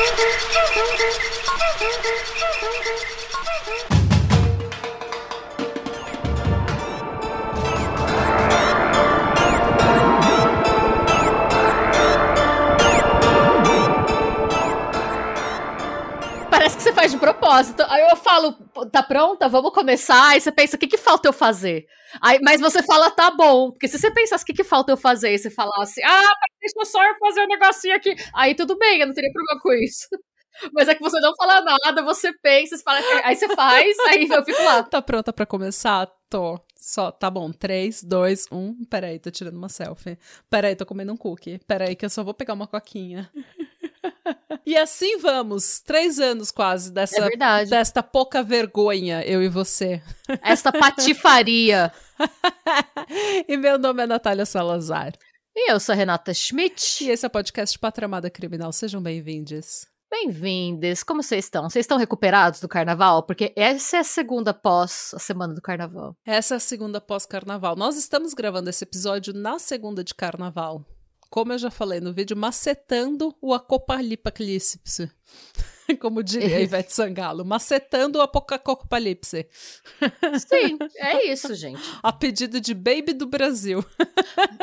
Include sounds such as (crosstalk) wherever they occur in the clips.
Parece que faz de propósito. Aí eu falo, tá pronta? Vamos começar. Aí você pensa, o que, que falta eu fazer? Aí, mas você fala, tá bom. Porque se você pensasse, o que, que falta eu fazer? E você falasse, ah, deixa eu só fazer um negocinho aqui. Aí tudo bem, eu não teria problema com isso. (laughs) Mas é que você não fala nada, você pensa, você fala, aí você faz, aí eu fico lá. Tá pronta pra começar? Tô. Só, tá bom. 3, 2, 1. Peraí, tô tirando uma selfie. Peraí, tô comendo um cookie. Peraí, que eu só vou pegar uma coquinha. E assim vamos. Três anos quase dessa, É desta pouca vergonha, eu e você. Esta patifaria. (laughs) e meu nome é Natália Salazar. E eu sou a Renata Schmidt. E esse é o podcast Patramada Criminal. Sejam bem-vindos. Bem-vindos. Como vocês estão? Vocês estão recuperados do carnaval? Porque essa é a segunda pós a semana do carnaval. Essa é a segunda pós-carnaval. Nós estamos gravando esse episódio na segunda de carnaval. Como eu já falei no vídeo, macetando o apocalipse. (laughs) Como diria a Ivete Sangalo, macetando o apocalipse. Sim, (laughs) é isso, gente. A pedido de Baby do Brasil. (laughs)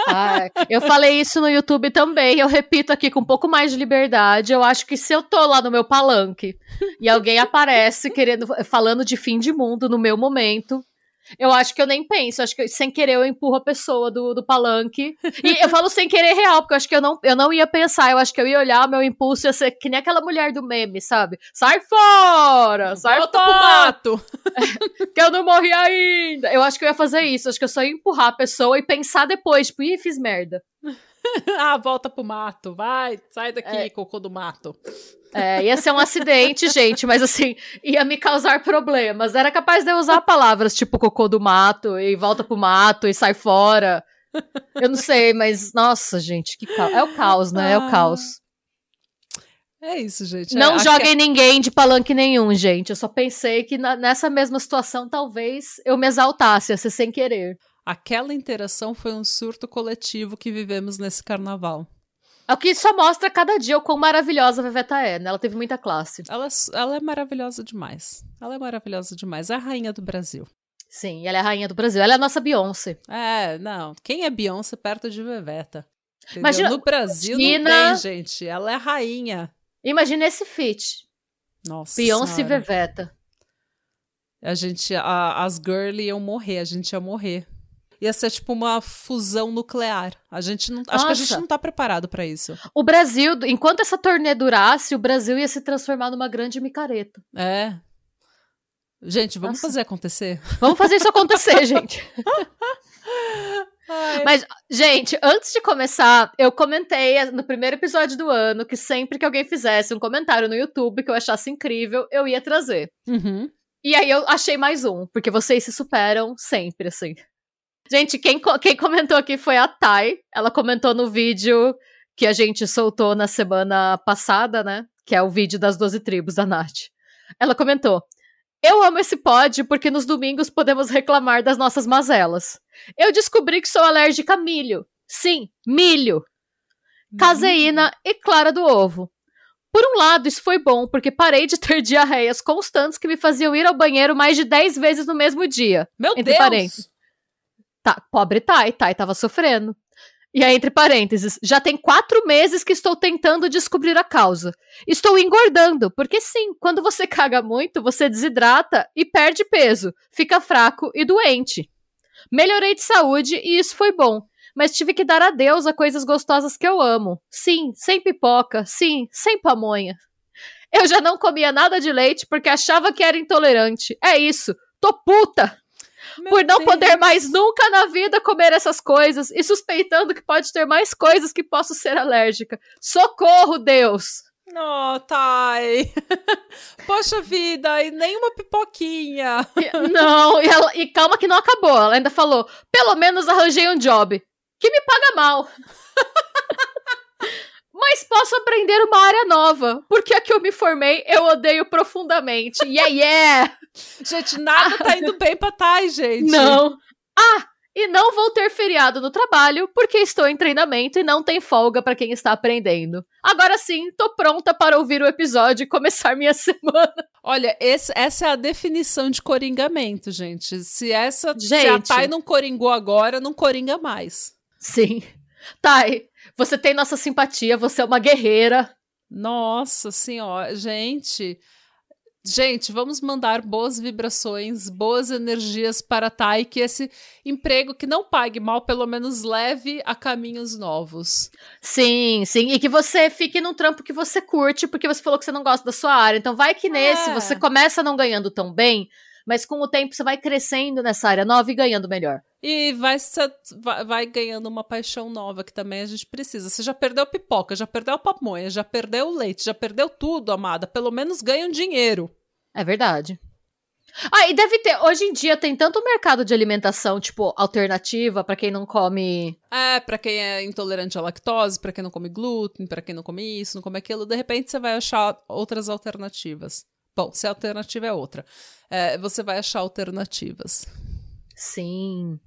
Ah, eu falei isso no YouTube também, eu repito aqui com um pouco mais de liberdade. Eu acho que se eu tô lá no meu palanque e alguém aparece querendo falando de fim de mundo no meu momento, eu acho que eu nem penso, acho que sem querer eu empurro a pessoa do, do palanque. E eu falo sem querer real, porque eu acho que eu não, eu não ia pensar, eu acho que eu ia olhar, meu impulso ia ser que nem aquela mulher do meme, sabe? Sai fora! Sai Volta fora! pro mato! (laughs) que eu não morri ainda! Eu acho que eu ia fazer isso, acho que eu só ia empurrar a pessoa e pensar depois, tipo, ih, fiz merda. (laughs) ah, volta pro mato, vai, sai daqui, é. cocô do mato. É, ia ser um acidente, (laughs) gente, mas assim, ia me causar problemas. Era capaz de eu usar palavras tipo cocô do mato e volta pro mato e sai fora. Eu não sei, mas nossa, gente, que caos. É o caos, né? É o caos. É isso, gente. Não é, joguem que... ninguém de palanque nenhum, gente. Eu só pensei que na, nessa mesma situação talvez eu me exaltasse, ia ser sem querer. Aquela interação foi um surto coletivo que vivemos nesse carnaval. É o que só mostra cada dia o quão maravilhosa a Veveta é, né? Ela teve muita classe. Ela, ela é maravilhosa demais. Ela é maravilhosa demais. É a rainha do Brasil. Sim, ela é a rainha do Brasil. Ela é a nossa Beyoncé. É, não. Quem é Beyoncé perto de Veveta? Entendeu? Imagina, no Brasil imagina... não tem, gente. Ela é a rainha. Imagina esse feat. Nossa Beyoncé e Veveta. A gente, a, as girly iam morrer, a gente ia morrer ia ser tipo uma fusão nuclear. A gente não, acho que a gente não tá preparado para isso. O Brasil, enquanto essa turnê durasse, o Brasil ia se transformar numa grande micareta. É. Gente, vamos Nossa. fazer acontecer. Vamos fazer isso acontecer, (laughs) gente. Ai. Mas, gente, antes de começar, eu comentei no primeiro episódio do ano que sempre que alguém fizesse um comentário no YouTube que eu achasse incrível, eu ia trazer. Uhum. E aí eu achei mais um, porque vocês se superam sempre, assim. Gente, quem, quem comentou aqui foi a Thay. Ela comentou no vídeo que a gente soltou na semana passada, né? Que é o vídeo das 12 tribos da Nath. Ela comentou: Eu amo esse pod porque nos domingos podemos reclamar das nossas mazelas. Eu descobri que sou alérgica a milho. Sim, milho. Caseína e clara do ovo. Por um lado, isso foi bom, porque parei de ter (laughs) diarreias constantes que me faziam ir ao banheiro mais de 10 vezes no mesmo dia. Meu Deus! Parênteses. Tá, pobre Tai, Tai tava sofrendo. E aí, entre parênteses, já tem quatro meses que estou tentando descobrir a causa. Estou engordando, porque sim, quando você (laughs) caga muito, você desidrata e perde peso, fica fraco e doente. Melhorei de saúde e isso foi bom, mas tive que dar adeus a coisas gostosas que eu amo. Sim, sem pipoca, sim, sem pamonha. Eu já não comia nada de leite porque achava que era intolerante. É isso, tô puta! Meu por não Deus. poder mais nunca na vida comer essas coisas e suspeitando que pode ter mais coisas que posso ser alérgica. Socorro, Deus! Oh, Thay. (laughs) Poxa vida, e nem uma pipoquinha. não, e, ela, e calma que não acabou. Ela ainda falou: pelo menos arranjei um job que me paga mal. (laughs) Mas posso aprender uma área nova, porque a que eu me formei eu odeio profundamente. Yeah, yeah! Gente, nada tá indo bem pra Thay, gente. Não. Ah, E não vou ter feriado no trabalho porque estou em treinamento e não tem folga para quem está aprendendo. Agora sim, tô pronta para ouvir o episódio e começar minha (laughs) semana. Olha, esse, essa é a definição de coringamento, gente. Se essa Gente. se a Thay não coringou agora, não coringa mais. Sim. Thay, você tem nossa simpatia, você é uma guerreira. Nossa senhora, gente. Gente, vamos mandar boas vibrações, boas energias para a Thay, que esse emprego que não pague mal, pelo menos leve a caminhos novos. Sim, sim. E que você fique num trampo que você curte, porque você falou que você não gosta da sua área. Então vai que nesse É. você começa não ganhando tão bem, mas com o tempo você vai crescendo nessa área nova e ganhando melhor. E vai, vai ganhando uma paixão nova que também a gente precisa. Você já perdeu pipoca, já perdeu a pamonha, já perdeu o leite, já perdeu tudo, amada. Pelo menos ganha um dinheiro. É verdade. Ah, e deve ter. Hoje em dia tem tanto mercado de alimentação, tipo, alternativa pra quem não come. É, pra quem é intolerante à lactose, pra quem não come glúten, pra quem não come isso, não come aquilo, de repente você vai achar outras alternativas. Bom, se a alternativa é outra, é, você vai achar alternativas. Sim.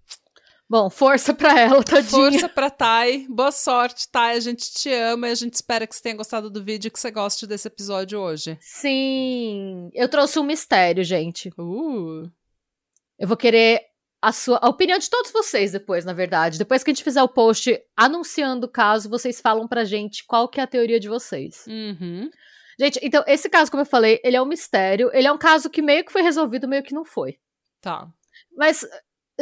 Bom, força pra ela, tadinha. Força pra Thay, boa sorte, Thay, a gente te ama e a gente espera que você tenha gostado do vídeo e que você goste desse episódio hoje. Sim. Eu trouxe um mistério, gente. Uh, Eu vou querer a sua a opinião de todos vocês depois, na verdade. Depois que a gente fizer o post anunciando o caso, vocês falam pra gente qual que é a teoria de vocês. uhum. Gente, então, esse caso, como eu falei, ele é um mistério. Ele é um caso que meio que foi resolvido, meio que não foi. Tá. Mas,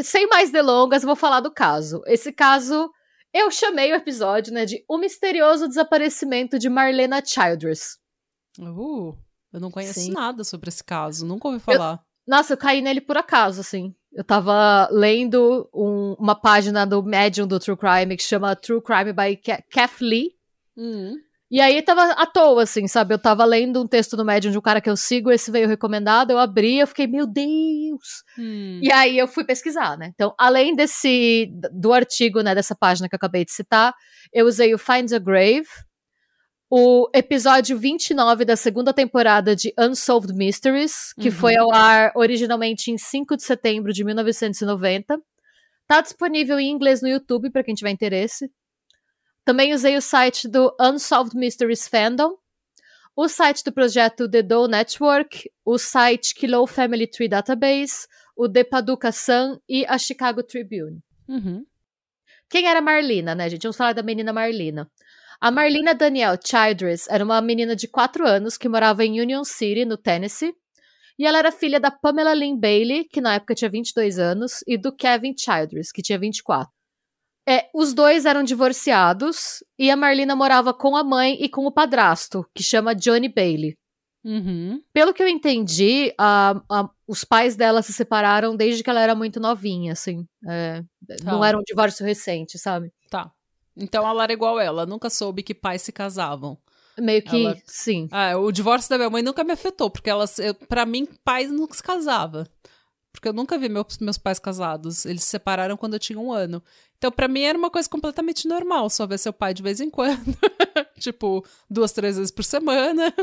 sem mais delongas, eu vou falar do caso. Esse caso, eu chamei o episódio, né, de O Misterioso Desaparecimento de Marlena Childress. Uh, eu não conheço Sim. nada sobre esse caso, nunca ouvi falar. Nossa, eu caí nele por acaso, assim. Eu tava lendo um- uma página do Medium do True Crime que chama True Crime by Kath Lee. Uhum. E aí tava à toa, assim, sabe? Eu tava lendo um texto no Medium de um cara que eu sigo, esse veio recomendado, eu abri, eu fiquei, meu Deus! Hum. E aí eu fui pesquisar, né? Então, além desse do artigo, né, dessa página que eu acabei de citar, eu usei o Find a Grave, o episódio 29 da segunda temporada de Unsolved Mysteries, que Uhum. foi ao ar originalmente em 5 de setembro de 1990. Tá disponível em inglês no YouTube para quem tiver interesse. Também usei o site do Unsolved Mysteries Fandom, o site do projeto The Doe Network, o site Kilo Family Tree Database, o The Paducah Sun e a Chicago Tribune. Uhum. Quem era Marlina, né, gente? Vamos falar da menina Marlina. A Marlina Danielle Childress era uma menina de 4 anos que morava em Union City, no Tennessee. E ela era filha da Pamela Lynn Bailey, que na época tinha 22 anos, e do Kevin Childress, que tinha 24. É, os dois eram divorciados e a Marlina morava com a mãe e com o padrasto, que chama Johnny Bailey. Uhum. Pelo que eu entendi, a- a- os pais dela se separaram desde que ela era muito novinha, assim. É, Tá. Não era um divórcio recente, sabe? Tá. Então ela era igual ela, nunca soube que pais se casavam. Meio que, Ela- sim. Ah, o divórcio da minha mãe nunca me afetou, porque ela, pra mim, pais nunca se casava. Porque eu nunca vi meus, meus pais casados. Eles se separaram quando eu tinha um ano. Então, pra mim, era uma coisa completamente normal, só ver seu pai de vez em quando. (laughs) tipo, duas, três vezes por semana.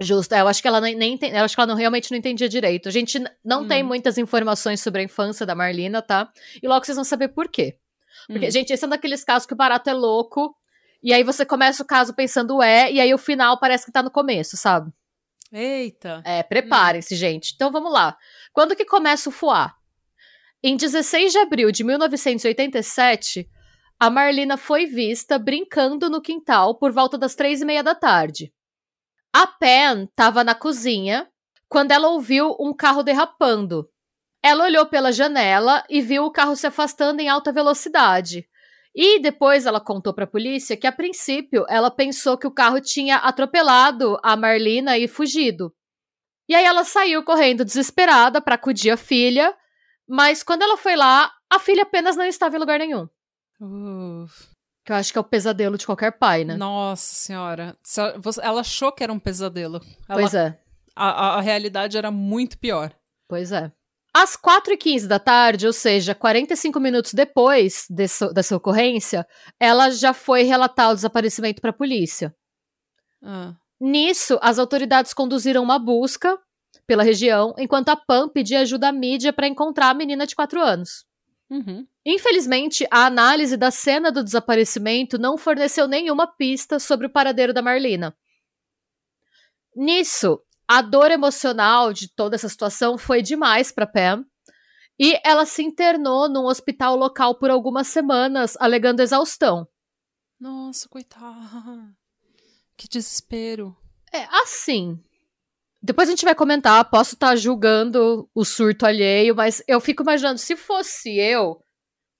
Justo. É, eu acho que ela nem, eu acho que ela não, realmente não entendia direito. A gente não Hum. tem muitas informações sobre a infância da Marlina, tá? E logo vocês vão saber por quê. Porque, Hum. gente, esse é um daqueles casos que o barato é louco. E aí você começa o caso pensando é, e aí o final parece que tá no começo, sabe? Eita. É, preparem-se, gente. Então vamos lá. Quando que começa o fuá? Em 16 de abril de 1987, a Marlina foi vista brincando no quintal por volta das três e meia da tarde. A Pen estava na cozinha quando ela ouviu um carro derrapando. Ela olhou pela janela e viu o carro se afastando em alta velocidade. E depois ela contou para a polícia que, a princípio, ela pensou que o carro tinha atropelado a Marlina e fugido. E aí ela saiu correndo desesperada para acudir a filha, mas quando ela foi lá, a filha apenas não estava em lugar nenhum. Uf. Que eu acho que é o pesadelo de qualquer pai, né? Nossa senhora. Ela achou que era um pesadelo. Ela- Pois é, a, a- a realidade era muito pior. pois é. Às 4h15 da tarde, ou seja, 45 minutos depois desse- dessa ocorrência, ela já foi relatar o desaparecimento para a polícia. Ah. Nisso, as autoridades conduziram uma busca pela região, enquanto a PAM pedia ajuda à mídia para encontrar a menina de 4 anos. Uhum. Infelizmente, a análise da cena do desaparecimento não forneceu nenhuma pista sobre o paradeiro da Marlina. Nisso, a dor emocional de toda essa situação foi demais para Pam e ela se internou num hospital local por algumas semanas, alegando exaustão. Nossa, coitada. Que desespero. É, assim. Depois a gente vai comentar, posso estar tá julgando o surto alheio, mas eu fico imaginando, se fosse eu,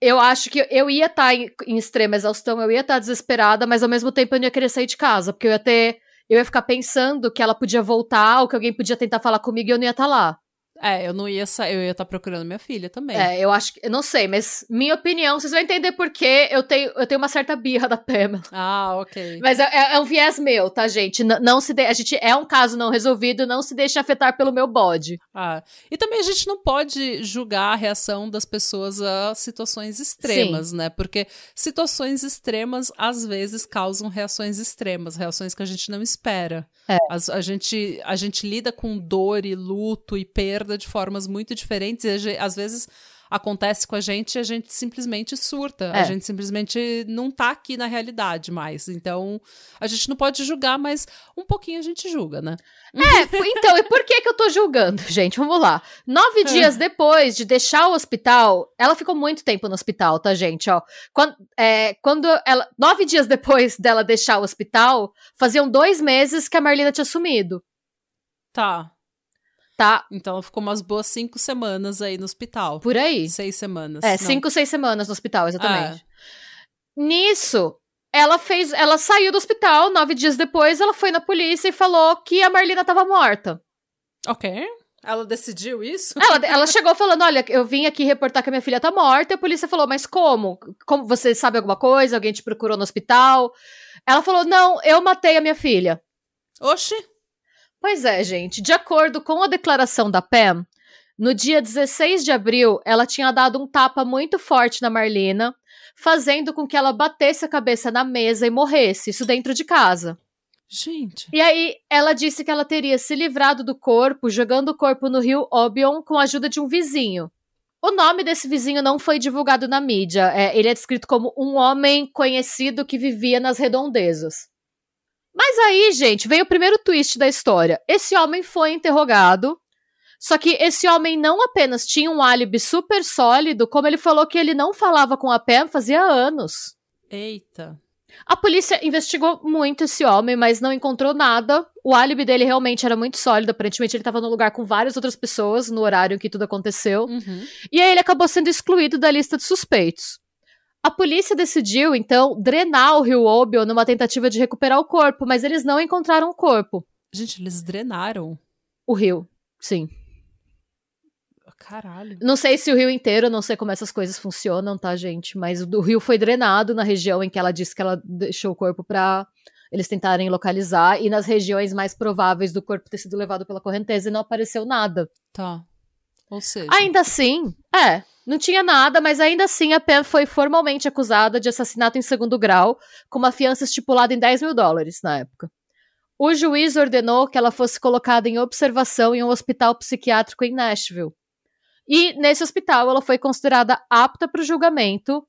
eu acho que eu ia estar tá em, em, extrema exaustão, eu ia estar tá desesperada, mas ao mesmo tempo eu não ia querer sair de casa, porque eu ia ter. Eu ia ficar pensando que ela podia voltar ou que alguém podia tentar falar comigo e eu não ia estar tá lá. É, eu não ia sair, eu ia estar tá procurando minha filha também. É, eu acho que. Eu não sei, mas minha opinião, vocês vão entender por que eu tenho, eu tenho uma certa birra da Pamela. Ah, ok. Mas é, é, é um viés meu, tá, gente? N não se de, A gente é um caso não resolvido, não se deixe afetar pelo meu bode. Ah. E também a gente não pode julgar a reação das pessoas a situações extremas, Sim. né? Porque situações extremas às vezes causam reações extremas, reações que a gente não espera. É. A, gente, a gente lida com dor e luto e perda de formas muito diferentes e às vezes acontece com a gente e a gente simplesmente surta. É. A gente simplesmente não tá aqui na realidade mais. Então, a gente não pode julgar, mas um pouquinho a gente julga, né? É, então, e por que que eu tô julgando, (laughs) gente? Vamos lá. Nove é. dias depois de deixar o hospital, ela ficou muito tempo no hospital, tá, gente? Ó, quando, é, quando ela. Nove dias depois dela deixar o hospital, faziam dois meses que a Marlina tinha sumido. Tá. Tá. Então ela ficou umas boas cinco semanas aí no hospital. Por aí. Seis semanas. É, Não. cinco, seis semanas no hospital, exatamente. É. Nisso, ela fez. Ela saiu do hospital, nove dias depois, ela foi na polícia e falou que a Marlina tava morta. Ok. Ela decidiu isso? Ela, ela chegou falando: olha, eu vim aqui reportar que a minha filha tá morta. E a polícia falou: mas como? Como você sabe alguma coisa? Alguém te procurou no hospital? Ela falou: não, eu matei a minha filha. Oxi. Pois é, gente. De acordo com a declaração da Pam, no dia 16 de abril, ela tinha dado um tapa muito forte na Marlena, fazendo com que ela batesse a cabeça na mesa e morresse, isso dentro de casa. Gente. E aí, ela disse que ela teria se livrado do corpo, jogando o corpo no rio Obion com a ajuda de um vizinho. O nome desse vizinho não foi divulgado na mídia. É, ele é descrito como um homem conhecido que vivia nas redondezas. Mas aí, gente, veio o primeiro twist da história. Esse homem foi interrogado. Só que esse homem não apenas tinha um álibi super sólido, como ele falou que ele não falava com a Pam fazia anos. Eita. A polícia investigou muito esse homem, mas não encontrou nada. O álibi dele realmente era muito sólido. Aparentemente, ele estava no lugar com várias outras pessoas no horário em que tudo aconteceu. Uhum. E aí ele acabou sendo excluído da lista de suspeitos. A polícia decidiu, então, drenar o rio Obion numa tentativa de recuperar o corpo, mas eles não encontraram o corpo. Gente, eles drenaram? O rio, sim. Caralho. Não sei se o rio inteiro, não sei como essas coisas funcionam, tá, gente? Mas o rio foi drenado na região em que ela disse que ela deixou o corpo pra eles tentarem localizar, e nas regiões mais prováveis do corpo ter sido levado pela correnteza e não apareceu nada. Tá. Ou seja. Ainda assim, é. Não tinha nada, mas ainda assim a Pam foi formalmente acusada de assassinato em segundo grau, com uma fiança estipulada em 10 mil dólares na época. O juiz ordenou que ela fosse colocada em observação em um hospital psiquiátrico em Nashville. E nesse hospital ela foi considerada apta para o julgamento.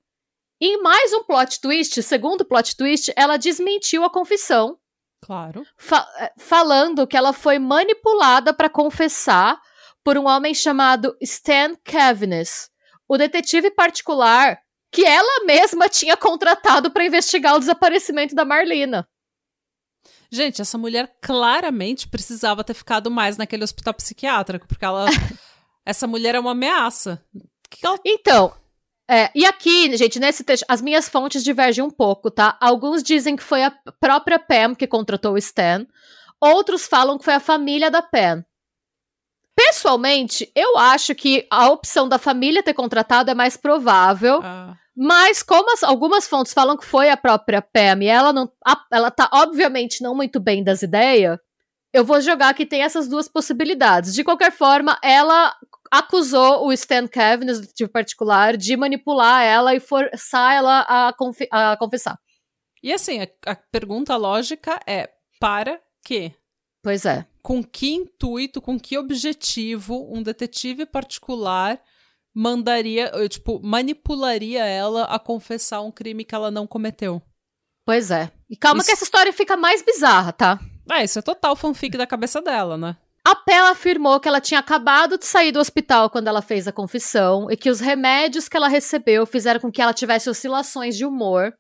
E em mais um plot twist, segundo plot twist, ela desmentiu a confissão. Claro. Fa eh, falando que ela foi manipulada para confessar por um homem chamado Stan Cavines, o detetive particular que ela mesma tinha contratado para investigar o desaparecimento da Marlina. Gente, essa mulher claramente precisava ter ficado mais naquele hospital psiquiátrico, porque ela. (laughs) essa mulher é uma ameaça. Ela... Então, é, e aqui, gente, nesse texto, as minhas fontes divergem um pouco, tá? Alguns dizem que foi a própria Pam que contratou o Stan, outros falam que foi a família da Pam. Pessoalmente, eu acho que a opção da família ter contratado é mais provável. Ah. Mas como as, algumas fontes falam que foi a própria Pam e ela não, a, ela tá obviamente não muito bem das ideias, eu vou jogar que tem essas duas possibilidades. De qualquer forma, ela acusou o Stan Kevin, o detetive particular, de manipular ela e forçar ela a, confi a confessar. E assim, a, a pergunta lógica é: para quê? Pois é. Com que intuito, com que objetivo um detetive particular mandaria, eu, tipo, manipularia ela a confessar um crime que ela não cometeu. Pois é. E calma Isso- que essa história fica mais bizarra, tá? É, isso é total fanfic da cabeça dela, né? A Pam afirmou que ela tinha acabado de sair do hospital quando ela fez a confissão e que os remédios que ela recebeu fizeram com que ela tivesse oscilações de humor.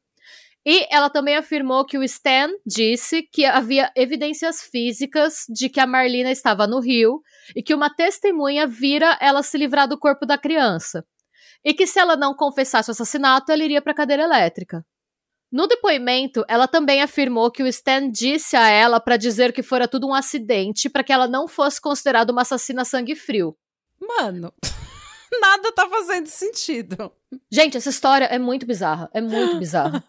E ela também afirmou que o Stan disse que havia evidências físicas de que a Marlina estava no rio e que uma testemunha vira ela se livrar do corpo da criança. E que se ela não confessasse o assassinato, ela iria para cadeira elétrica. No depoimento, ela também afirmou que o Stan disse a ela para dizer que fora tudo um acidente para que ela não fosse considerada uma assassina a sangue frio. Mano, (laughs) nada tá fazendo sentido. Gente, essa história é muito bizarra, é muito bizarra.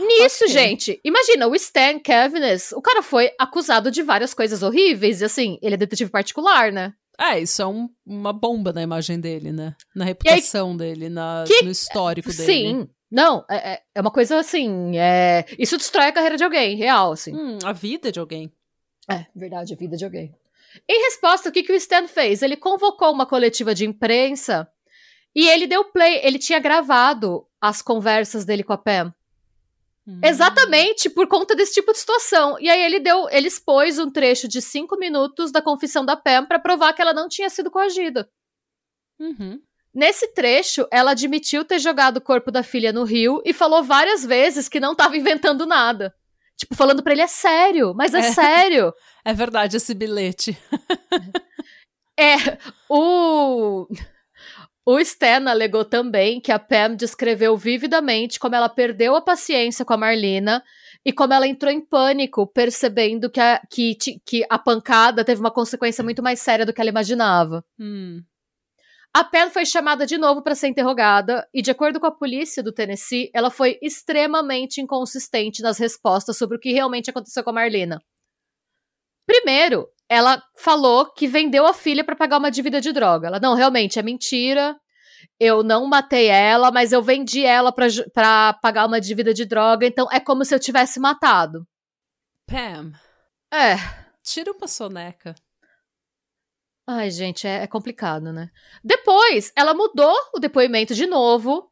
Nisso, Ok. gente, imagina, o Stan Kevines, o cara foi acusado de várias coisas horríveis, e assim, ele é detetive particular, né? É, isso é um- uma bomba na imagem dele, né? Na reputação dele, na, Que- no histórico dele. Sim. Não, é, é- é uma coisa assim, é... isso destrói a carreira de alguém, real, assim. Hum, a vida de alguém. É, verdade, a vida de alguém. Em resposta, o que, que o Stan fez? Ele convocou uma coletiva de imprensa e ele deu play. Ele tinha gravado as conversas dele com a Pam. Hum. Exatamente por conta desse tipo de situação. E aí ele deu, ele expôs um trecho de cinco minutos da confissão da Pam pra provar que ela não tinha sido coagida. Uhum. Nesse trecho, ela admitiu ter jogado o corpo da filha no rio e falou várias vezes que não tava inventando nada. Tipo, falando pra ele, é sério, mas é, É. sério. (laughs) É verdade esse bilhete. (laughs) É, o. O Stan alegou também que a Pam descreveu vividamente como ela perdeu a paciência com a Marlena e como ela entrou em pânico, percebendo que a, que, que a pancada teve uma consequência muito mais séria do que ela imaginava. Hum. A Pam foi chamada de novo para ser interrogada e, de acordo com a polícia do Tennessee, ela foi extremamente inconsistente nas respostas sobre o que realmente aconteceu com a Marlena. Primeiro, ela falou que vendeu a filha para pagar uma dívida de droga. Ela, não, realmente é mentira. Eu não matei ela, mas eu vendi ela pra pagar uma dívida de droga, então é como se eu tivesse matado. Pam, É. tira uma soneca. Ai, gente, é, é complicado, né? Depois, ela mudou o depoimento de novo.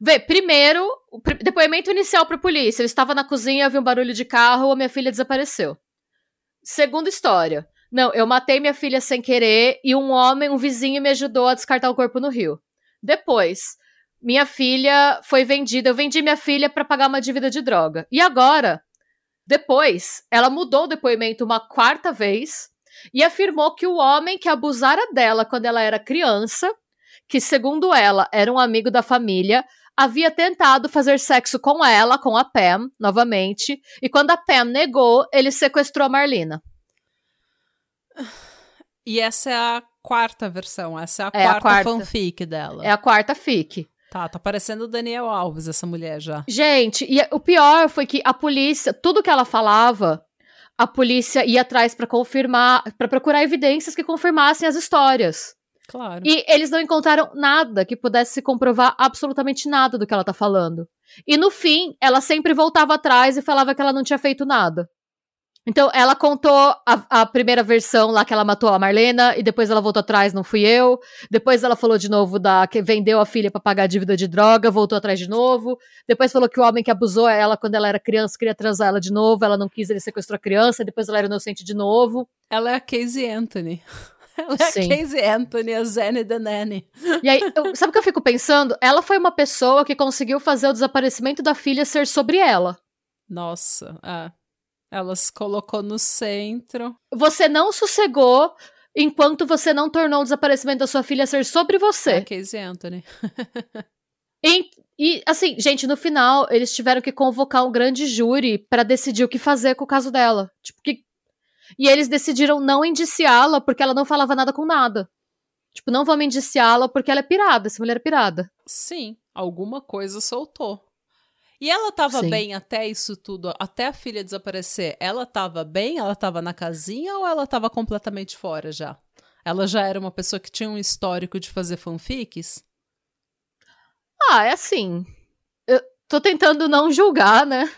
Vê, primeiro, o depoimento inicial pra polícia. Eu estava na cozinha, vi um barulho de carro, a minha filha desapareceu. Segunda história. Não, eu matei minha filha sem querer e um homem, um vizinho, me ajudou a descartar o corpo no rio. Depois, minha filha foi vendida. Eu vendi minha filha pra pagar uma dívida de droga. E agora, depois, ela mudou o depoimento uma quarta vez e afirmou que o homem que abusara dela quando ela era criança, que segundo ela era um amigo da família, havia tentado fazer sexo com ela, com a Pam, novamente, e quando a Pam negou, ele sequestrou a Marlena. E essa é a quarta versão, essa é a, É a quarta, quarta. fanfic dela. É a quarta fic. Tá, tá parecendo o Daniel Alves, essa mulher já. Gente, e o pior foi que a polícia, tudo que ela falava, a polícia ia atrás pra confirmar, pra procurar evidências que confirmassem as histórias. Claro. E eles não encontraram nada que pudesse comprovar absolutamente nada do que ela tá falando. E no fim, ela sempre voltava atrás e falava que ela não tinha feito nada. Então, ela contou a, a primeira versão lá que ela matou a Marlena, e depois ela voltou atrás, não fui eu. Depois ela falou de novo da que vendeu a filha pra pagar a dívida de droga, voltou atrás de novo. Depois falou que o homem que abusou ela quando ela era criança queria transar ela de novo, ela não quis, ele sequestrou a criança, depois ela era inocente de novo. Ela é a Casey Anthony. (laughs) Ela é Sim. a Casey Anthony, a Zenny the Nanny. E aí, eu- sabe o que eu fico pensando? Ela foi uma pessoa que conseguiu fazer o desaparecimento da filha ser sobre ela. Nossa, é. Ela se colocou no centro. Você não sossegou enquanto você não tornou o desaparecimento da sua filha ser sobre É a você. Casey Anthony. (laughs) E, e, assim, gente, no final, eles tiveram que convocar um grande júri pra decidir o que fazer com o caso dela. Tipo, que... E eles decidiram não indiciá-la porque ela não falava nada com nada. Tipo, não vamos indiciá-la porque ela é pirada, essa mulher é pirada. Sim, alguma coisa soltou. E ela tava Sim. bem até isso tudo, até a filha desaparecer. Ela tava bem? Ela tava na casinha ou ela tava completamente fora já? Ela já era uma pessoa que tinha um histórico de fazer fanfics? Ah, é assim. Eu tô tentando não julgar, né?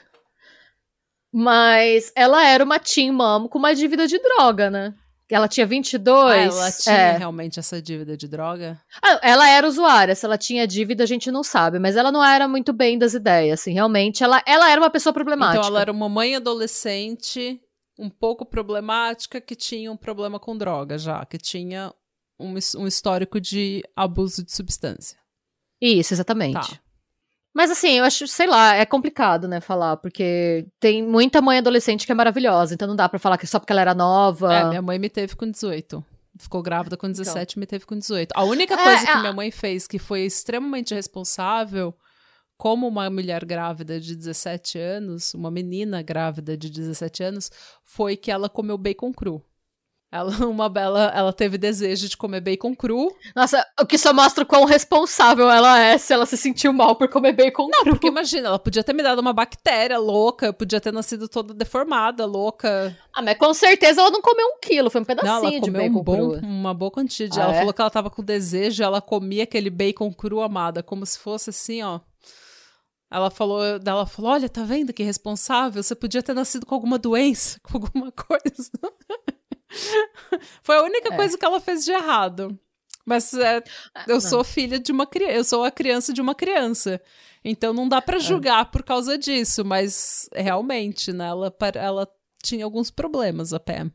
Mas ela era uma teen mom com uma dívida de droga, né? Ela tinha 22. Ah, ela tinha é. realmente essa dívida de droga? Ah, ela era usuária, se ela tinha dívida a gente não sabe, mas ela não era muito bem das ideias, assim, realmente ela, ela era uma pessoa problemática. Então ela era uma mãe adolescente um pouco problemática que tinha um problema com droga já, que tinha um, um histórico de abuso de substância. Isso, exatamente. Tá. Mas assim, eu acho, sei lá, é complicado, né, falar, porque tem muita mãe adolescente que é maravilhosa, então não dá para falar que só porque ela era nova. É, minha mãe me teve com 18. Ficou grávida com 17 então. me teve com 18. A única é, coisa é, que minha mãe fez que foi extremamente responsável, como uma mulher grávida de 17 anos, uma menina grávida de 17 anos, foi que ela comeu bacon cru. Ela, (laughs) uma bela, ela teve desejo de comer bacon cru. Nossa, o que só mostra o quão responsável ela é se ela se sentiu mal por comer bacon Não, cru. porque imagina, ela podia ter me dado uma bactéria louca, podia ter nascido toda deformada, louca. Ah, mas com certeza ela não comeu um quilo, foi um pedacinho não, ela de bacon um bom, cru. Uma boa quantia. Ah, ela é? falou que ela tava com desejo, ela comia aquele bacon cru amada, como se fosse assim, ó. Ela falou, ela falou, olha, tá vendo que responsável? Você podia ter nascido com alguma doença, (laughs) com alguma coisa. (laughs) Foi a única é. coisa que ela fez de errado. Mas é, ah, eu sou filha de uma criança, eu sou a criança de uma criança. Então não dá para é. julgar por causa disso, mas realmente, né, ela, ela tinha alguns problemas a Pam.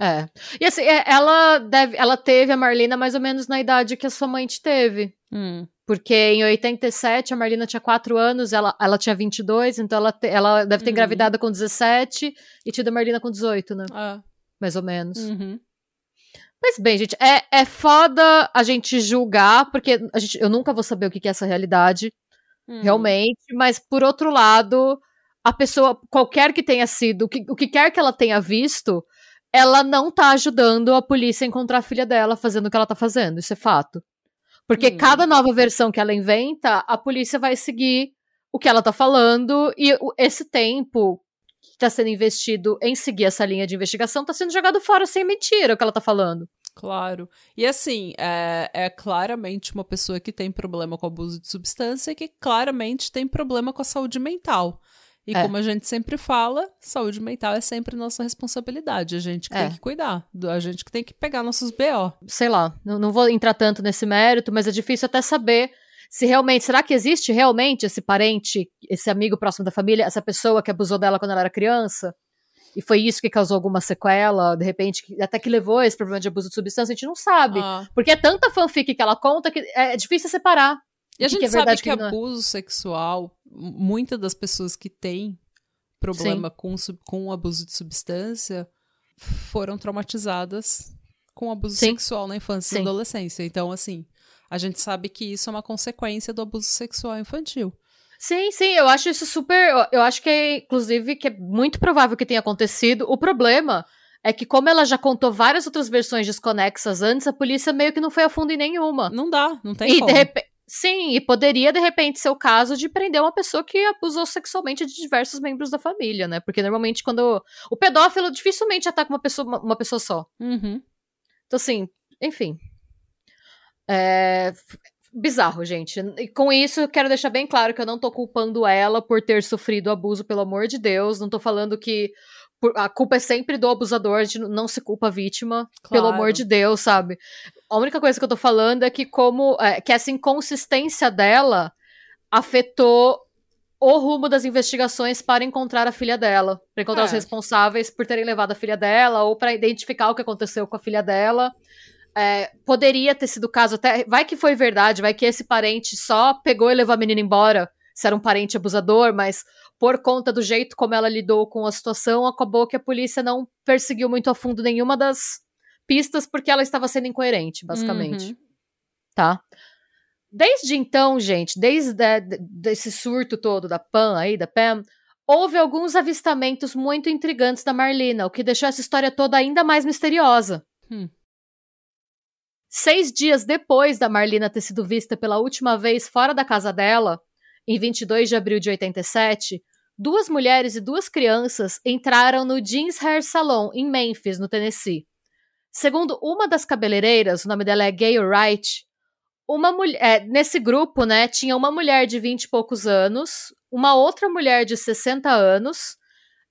É. E assim, é, ela deve, ela teve a Marlena mais ou menos na idade que a sua mãe te teve. Hum. Porque em 87 a Marlena tinha 4 anos, ela, ela tinha 22, então ela, te, ela deve ter uhum. engravidado com 17 e tido a Marlena com 18, né? Ah mais ou menos. Uhum. Mas bem, gente, é, é foda a gente julgar, porque a gente, eu nunca vou saber o que, que é essa realidade, uhum. realmente, mas por outro lado, a pessoa, qualquer que tenha sido, o que, o que quer que ela tenha visto, ela não tá ajudando a polícia a encontrar a filha dela fazendo o que ela tá fazendo, isso é fato. Porque uhum. cada nova versão que ela inventa, a polícia vai seguir o que ela tá falando, e esse tempo que está sendo investido em seguir essa linha de investigação está sendo jogado fora sem mentira o que ela está falando. Claro. E assim, é, é, claramente uma pessoa que tem problema com abuso de substância e que claramente tem problema com a saúde mental. E é. como a gente sempre fala, saúde mental é sempre nossa responsabilidade. A gente que é. tem que cuidar, a gente que tem que pegar nossos BO. Sei lá, não, não vou entrar tanto nesse mérito, mas é difícil até saber se realmente, será que existe realmente esse parente, esse amigo próximo da família, essa pessoa que abusou dela quando ela era criança? E foi isso que causou alguma sequela, de repente, até que levou a esse problema de abuso de substância, a gente não sabe. Ah. Porque é tanta fanfic que ela conta que é difícil separar. E a gente que é sabe que, que é. abuso sexual, muitas das pessoas que têm problema com, com abuso de substância foram traumatizadas com abuso Sim. sexual na infância Sim. e adolescência. Então, assim, a gente sabe que isso é uma consequência do abuso sexual infantil. Sim, sim, eu acho isso super. Eu acho que, é, inclusive, que é muito provável que tenha acontecido. O problema é que, como ela já contou várias outras versões desconexas antes, a polícia meio que não foi a fundo em nenhuma. Não dá, não tem e como. Repente. Sim, e poderia, de repente, ser o caso de prender uma pessoa que abusou sexualmente de diversos membros da família, né? Porque normalmente, quando. O pedófilo dificilmente ataca uma pessoa, uma pessoa só. Uhum. Então, assim, enfim. É bizarro, gente. E com isso, eu quero deixar bem claro que eu não tô culpando ela por ter sofrido abuso, pelo amor de Deus. Não tô falando que a culpa é sempre do abusador, a gente não se culpa a vítima, claro. pelo amor de Deus, sabe? A única coisa que eu tô falando é que como é, que essa inconsistência dela afetou o rumo das investigações para encontrar a filha dela, para encontrar é. os responsáveis por terem levado a filha dela ou para identificar o que aconteceu com a filha dela. É, poderia ter sido o caso até. Vai que foi verdade, vai que esse parente só pegou e levou a menina embora, se era um parente abusador, mas por conta do jeito como ela lidou com a situação, acabou que a polícia não perseguiu muito a fundo nenhuma das pistas porque ela estava sendo incoerente, basicamente. Uhum. Tá? Desde então, gente, desde esse surto todo da Pam aí, da Pam, houve alguns avistamentos muito intrigantes da Marlena, o que deixou essa história toda ainda mais misteriosa. Hum. Seis dias depois da Marlena ter sido vista pela última vez fora da casa dela, em 22 de abril de 87, duas mulheres e duas crianças entraram no Jeans Hair Salon, em Memphis, no Tennessee. Segundo uma das cabeleireiras, o nome dela é Gayle Wright, uma mulher, é, nesse grupo, né, tinha uma mulher de 20 e poucos anos, uma outra mulher de 60 anos,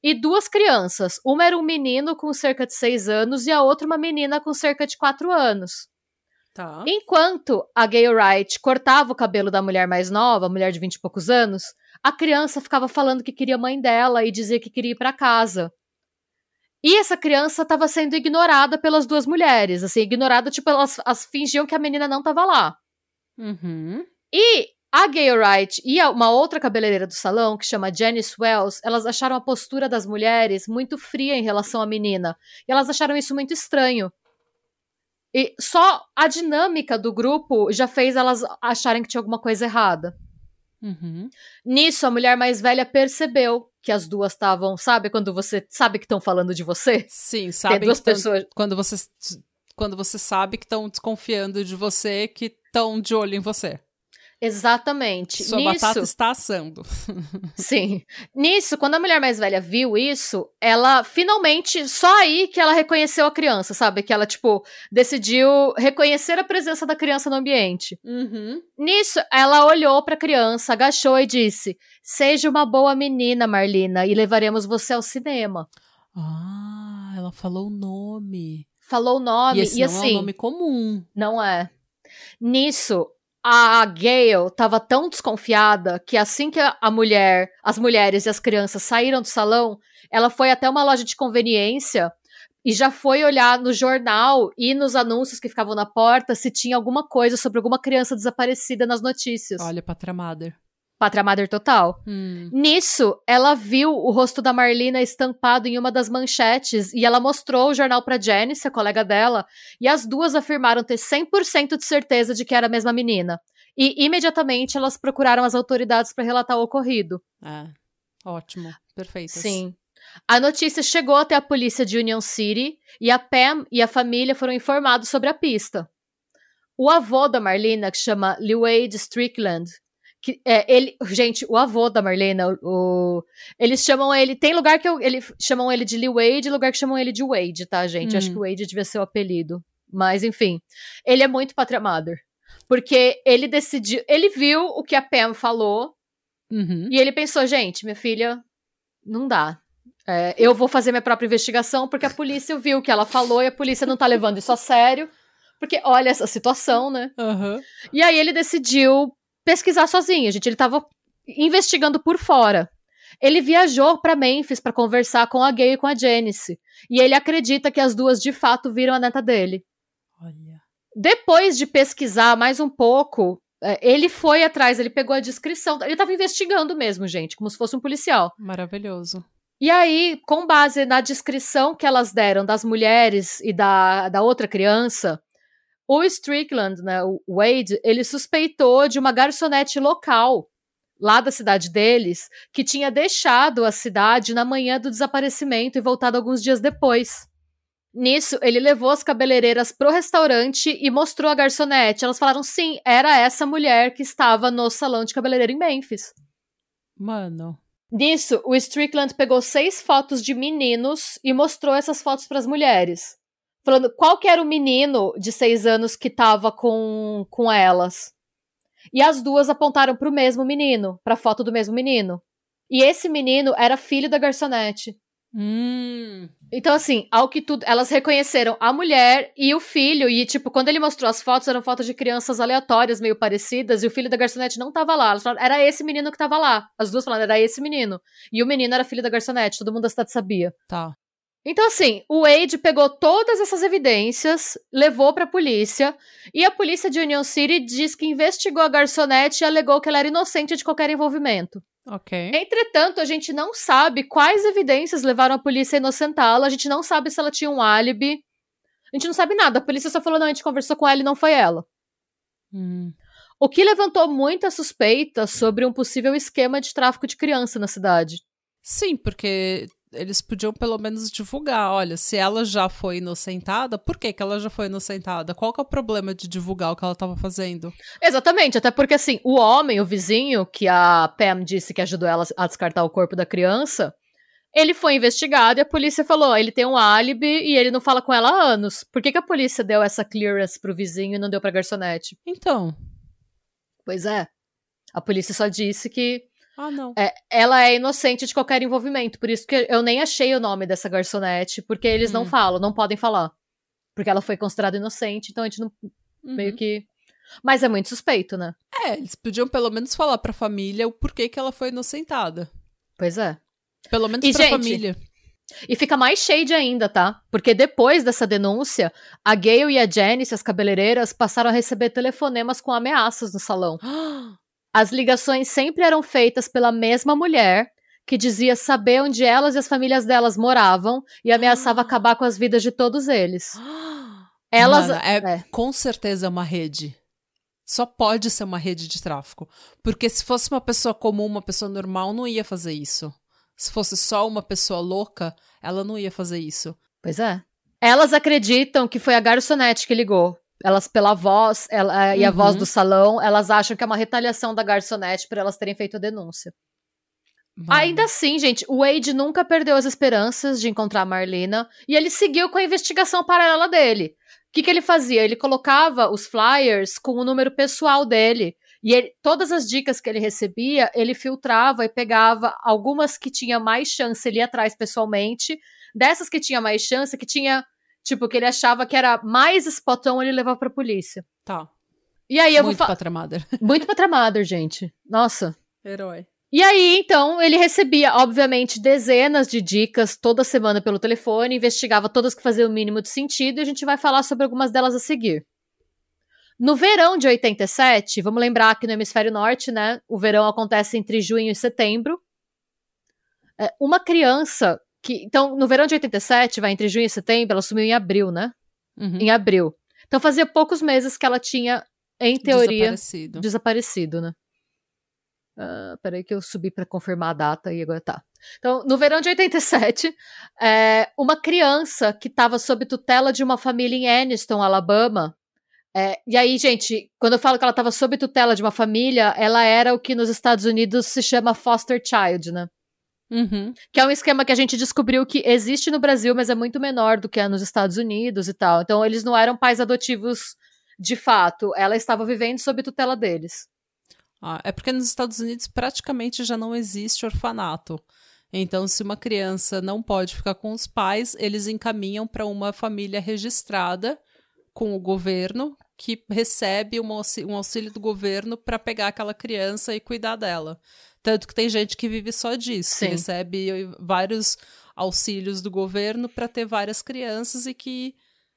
e duas crianças. Uma era um menino com cerca de seis anos e a outra uma menina com cerca de quatro anos. Tá. Enquanto a Gay Wright cortava o cabelo da mulher mais nova, mulher de vinte e poucos anos, a criança ficava falando que queria a mãe dela e dizia que queria ir para casa. E essa criança estava sendo ignorada pelas duas mulheres, assim, ignorada, tipo, elas, elas fingiam que a menina não estava lá. Uhum. E a Gay Wright e a- uma outra cabeleireira do salão, que chama Janice Wells, elas acharam a postura das mulheres muito fria em relação à menina. E elas acharam isso muito estranho. E só a dinâmica do grupo já fez elas acharem que tinha alguma coisa errada. Uhum. Nisso, a mulher mais velha percebeu que as duas estavam, sabe, quando você sabe que estão falando de você? Sim, sabe duas pessoas. quando você quando você sabe que estão desconfiando de você, que estão de olho em você. Exatamente. Sua Nisso, batata está assando. (laughs) Sim. Nisso, quando a mulher mais velha viu isso, ela finalmente, só aí que ela reconheceu a criança, sabe? Que ela, tipo, decidiu reconhecer a presença da criança no ambiente. Uhum. Nisso, ela olhou pra criança, agachou e disse: Seja uma boa menina, Marlina, e levaremos você ao cinema. Ah, ela falou o nome. Falou o nome, e esse e não assim. é um nome comum. Não é. Nisso, a Gayle tava tão desconfiada que assim que a mulher, as mulheres e as crianças saíram do salão, ela foi até uma loja de conveniência e já foi olhar no jornal e nos anúncios que ficavam na porta se tinha alguma coisa sobre alguma criança desaparecida nas notícias. Olha, Patra Mother. Pátria Mother total. Hum. Nisso, ela viu o rosto da Marlina estampado em uma das manchetes e ela mostrou o jornal pra Janice, a colega dela, e as duas afirmaram ter 100% de certeza de que era a mesma menina. E imediatamente elas procuraram as autoridades para relatar o ocorrido. É. Ótimo. Perfeito. Sim. A notícia chegou até a polícia de Union City e a Pam e a família foram informados sobre a pista. O avô da Marlena, que chama Wade Strickland, que é ele, gente, o avô da Marlena, o, eles chamam ele, tem lugar que eu, ele chamam ele de Lee Wade, e lugar que chamam ele de Wade, tá, gente? Hum. Acho que o Wade devia ser o apelido. Mas enfim, ele é muito pátria mother. Porque ele decidiu, ele viu o que a Pam falou Uhum. e ele pensou, gente, minha filha, não dá. É, eu vou fazer minha própria investigação porque a polícia viu o que ela falou e a polícia não tá levando isso a sério. Porque olha essa situação, né? Aham. E aí ele decidiu pesquisar sozinho, gente. Ele tava investigando por fora. Ele viajou pra Memphis pra conversar com a Gay e com a Janice. E ele acredita que as duas de fato viram a neta dele. Olha. Depois de pesquisar mais um pouco, é, ele foi atrás, ele pegou a descrição. Ele tava investigando mesmo, gente, como se fosse um policial. Maravilhoso. E aí, com base na descrição que elas deram das mulheres e da, da outra criança, o Strickland, né, o Wade, ele suspeitou de uma garçonete local, lá da cidade deles, que tinha deixado a cidade na manhã do desaparecimento e voltado alguns dias depois. Nisso, ele levou as cabeleireiras pro restaurante e mostrou a garçonete. Elas falaram sim, era essa mulher que estava no salão de cabeleireiro em Memphis. Mano. Nisso, o Strickland pegou seis fotos de meninos e mostrou essas fotos para as mulheres. Falando qual que era o menino de seis anos que tava com, com elas. E as duas apontaram pro mesmo menino, pra foto do mesmo menino. E esse menino era filho da garçonete. Hum. Então, assim, ao que tudo. Elas reconheceram a mulher e o filho. E, tipo, quando ele mostrou as fotos, eram fotos de crianças aleatórias, meio parecidas. E o filho da garçonete não tava lá. Elas falaram, era esse menino que tava lá. As duas falaram, era esse menino. E o menino era filho da garçonete. Todo mundo da cidade sabia. Tá. Então, assim, o Wade pegou todas essas evidências, levou pra polícia. E a polícia de Union City diz que investigou a garçonete e alegou que ela era inocente de qualquer envolvimento. Ok. Entretanto, a gente não sabe quais evidências levaram a polícia a inocentá-la, a gente não sabe se ela tinha um álibi. A gente não sabe nada. A polícia só falou: não, a gente conversou com ela e não foi ela. Hum. O que levantou muita suspeita sobre um possível esquema de tráfico de criança na cidade. Sim, porque eles podiam pelo menos divulgar. Olha, se ela já foi inocentada, por que, que ela já foi inocentada? Qual que é o problema de divulgar o que ela estava fazendo? Exatamente, até porque assim, o homem, o vizinho, que a Pam disse que ajudou ela a descartar o corpo da criança, ele foi investigado e a polícia falou: ele tem um álibi e ele não fala com ela há anos. Por que, que a polícia deu essa clearance pro vizinho e não deu pra garçonete? Então, Pois é. A polícia só disse que Ah, não. É, ela é inocente de qualquer envolvimento, por isso que eu nem achei o nome dessa garçonete, porque eles não Hum. falam, não podem falar. Porque ela foi considerada inocente, então a gente não. Uhum. meio que. Mas é muito suspeito, né? É, eles podiam pelo menos falar pra família o porquê que ela foi inocentada. Pois é. Pelo menos E, pra gente, família. E fica mais shade ainda, tá? Porque depois dessa denúncia, a Gayle e a Janice, as cabeleireiras, passaram a receber telefonemas com ameaças no salão. (gasps) As ligações sempre eram feitas pela mesma mulher, que dizia saber onde elas e as famílias delas moravam e ameaçava (gasps) acabar com as vidas de todos eles. (gasps) Elas. Mano, é, é. com certeza uma rede. Só pode ser uma rede de tráfico. Porque se fosse uma pessoa comum, uma pessoa normal, não ia fazer isso. Se fosse só uma pessoa louca, ela não ia fazer isso. Pois é. Elas acreditam que foi a garçonete que ligou. Elas, pela voz ela, e a Uhum. voz do salão, elas acham que é uma retaliação da garçonete por elas terem feito a denúncia. Mano. Ainda assim, gente, o Wade nunca perdeu as esperanças de encontrar a Marlena e ele seguiu com a investigação paralela dele. O que, que ele fazia? Ele colocava os flyers com o número pessoal dele. E ele- todas as dicas que ele recebia, ele filtrava e pegava algumas que tinha mais chance, ele ia atrás pessoalmente. Dessas que tinha mais chance, que tinha, tipo, que ele achava que era mais spotão, ele levava pra polícia. Tá. E aí eu Muito vou falar. patramada. (laughs) Muito pra Tramader, gente. Nossa. Herói. E aí, então, ele recebia, obviamente, dezenas de dicas toda semana pelo telefone, investigava todas que faziam o mínimo de sentido, e a gente vai falar sobre algumas delas a seguir. No verão de 87, vamos lembrar que no hemisfério norte, né, o verão acontece entre junho e setembro. É, uma criança que. Então, no verão de 87, vai entre junho e setembro, ela sumiu em abril, né? Uhum. Em abril. Então, fazia poucos meses que ela tinha, em teoria, Desaparecido. desaparecido, né? Ah, peraí que eu subi pra confirmar a data e agora tá. Então, no verão de 87, é, uma criança que estava sob tutela de uma família em Anniston, Alabama. é, e aí, gente, quando eu falo que ela estava sob tutela de uma família, ela era o que nos Estados Unidos se chama foster child, né? Uhum. Que é um esquema que a gente descobriu que existe no Brasil, mas é muito menor do que é nos Estados Unidos e tal. Então, eles não eram pais adotivos de fato. Ela estava vivendo sob tutela deles. Ah, é porque nos Estados Unidos praticamente já não existe orfanato. Então, se uma criança não pode ficar com os pais, eles encaminham para uma família registrada com o governo, que recebe um auxílio, um auxílio do governo para pegar aquela criança e cuidar dela. Tanto que tem gente que vive só disso, Sim. recebe vários auxílios do governo para ter várias crianças e que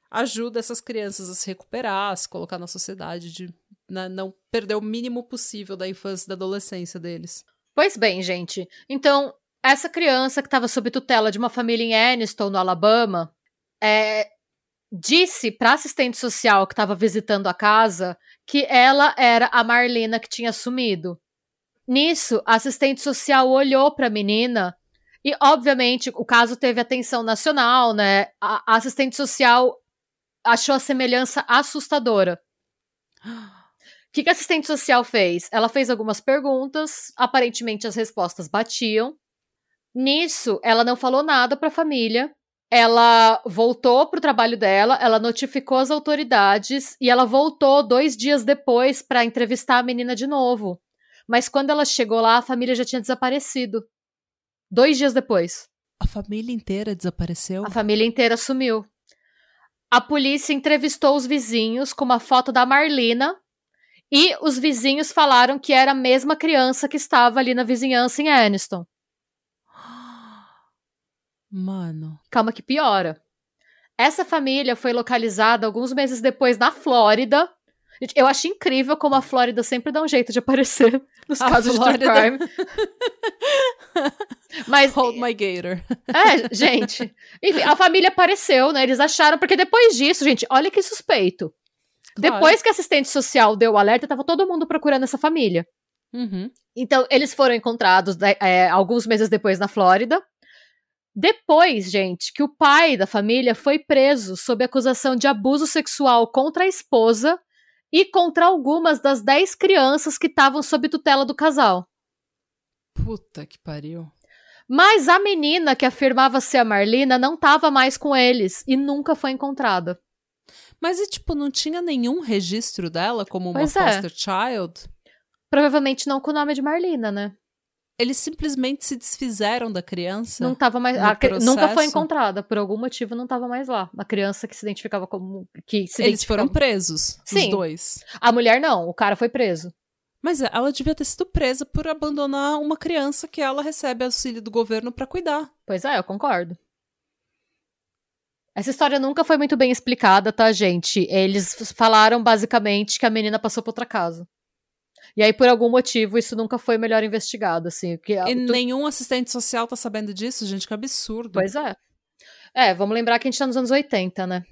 ajuda essas crianças a se recuperar, a se colocar na sociedade, de né, não perder o mínimo possível da infância e da adolescência deles. Pois bem, gente. Então, essa criança que estava sob tutela de uma família em Anniston, no Alabama, é, disse para assistente social que estava visitando a casa que ela era a Marlena que tinha sumido. Nisso, a assistente social olhou para a menina e, obviamente, o caso teve atenção nacional, né? A, a assistente social achou a semelhança assustadora. O que, que a assistente social fez? Ela fez algumas perguntas, aparentemente as respostas batiam. Nisso, ela não falou nada para a família. Ela voltou pro trabalho dela, ela notificou as autoridades e ela voltou dois dias depois para entrevistar a menina de novo. Mas quando ela chegou lá, a família já tinha desaparecido. Dois dias depois. A família inteira desapareceu? A família inteira sumiu. A polícia entrevistou os vizinhos com uma foto da Marlena e os vizinhos falaram que era a mesma criança que estava ali na vizinhança em Aniston. Mano. Calma que piora. Essa família foi localizada alguns meses depois na Flórida. Gente, Eu acho incrível como a Flórida sempre dá um jeito de aparecer (laughs) nos A casos Flórida. de true crime. (laughs) Mas Hold my gator. (laughs) É, gente. Enfim, a família apareceu, né? Eles acharam, porque depois disso, gente, olha que suspeito. Claro. Depois que a assistente social deu o alerta, tava todo mundo procurando essa família. Uhum. Então, eles foram encontrados né, é, alguns meses depois na Flórida. Depois, gente, que o pai da família foi preso sob acusação de abuso sexual contra a esposa e contra algumas das 10 crianças que estavam sob tutela do casal. Puta que pariu. Mas a menina que afirmava ser a Marlena não estava mais com eles e nunca foi encontrada. Mas e, tipo, não tinha nenhum registro dela como uma Pois é. foster child? Provavelmente não com o nome de Marlena, né? Eles simplesmente se desfizeram da criança. Não tava mais. a nunca foi encontrada. Por algum motivo não tava mais lá. A criança que se identificava como. Que se Eles foram presos, Sim. os dois. A mulher não, o cara foi preso. Mas ela devia ter sido presa por abandonar uma criança que ela recebe auxílio do governo pra cuidar. Pois é, eu concordo. Essa história nunca foi muito bem explicada, tá, gente? Eles falaram basicamente que a menina passou pra outra casa. E aí, por algum motivo, isso nunca foi melhor investigado, assim. Que, E tu- nenhum assistente social tá sabendo disso, gente, que absurdo. Pois é. É, vamos lembrar que a gente tá nos anos 80, né?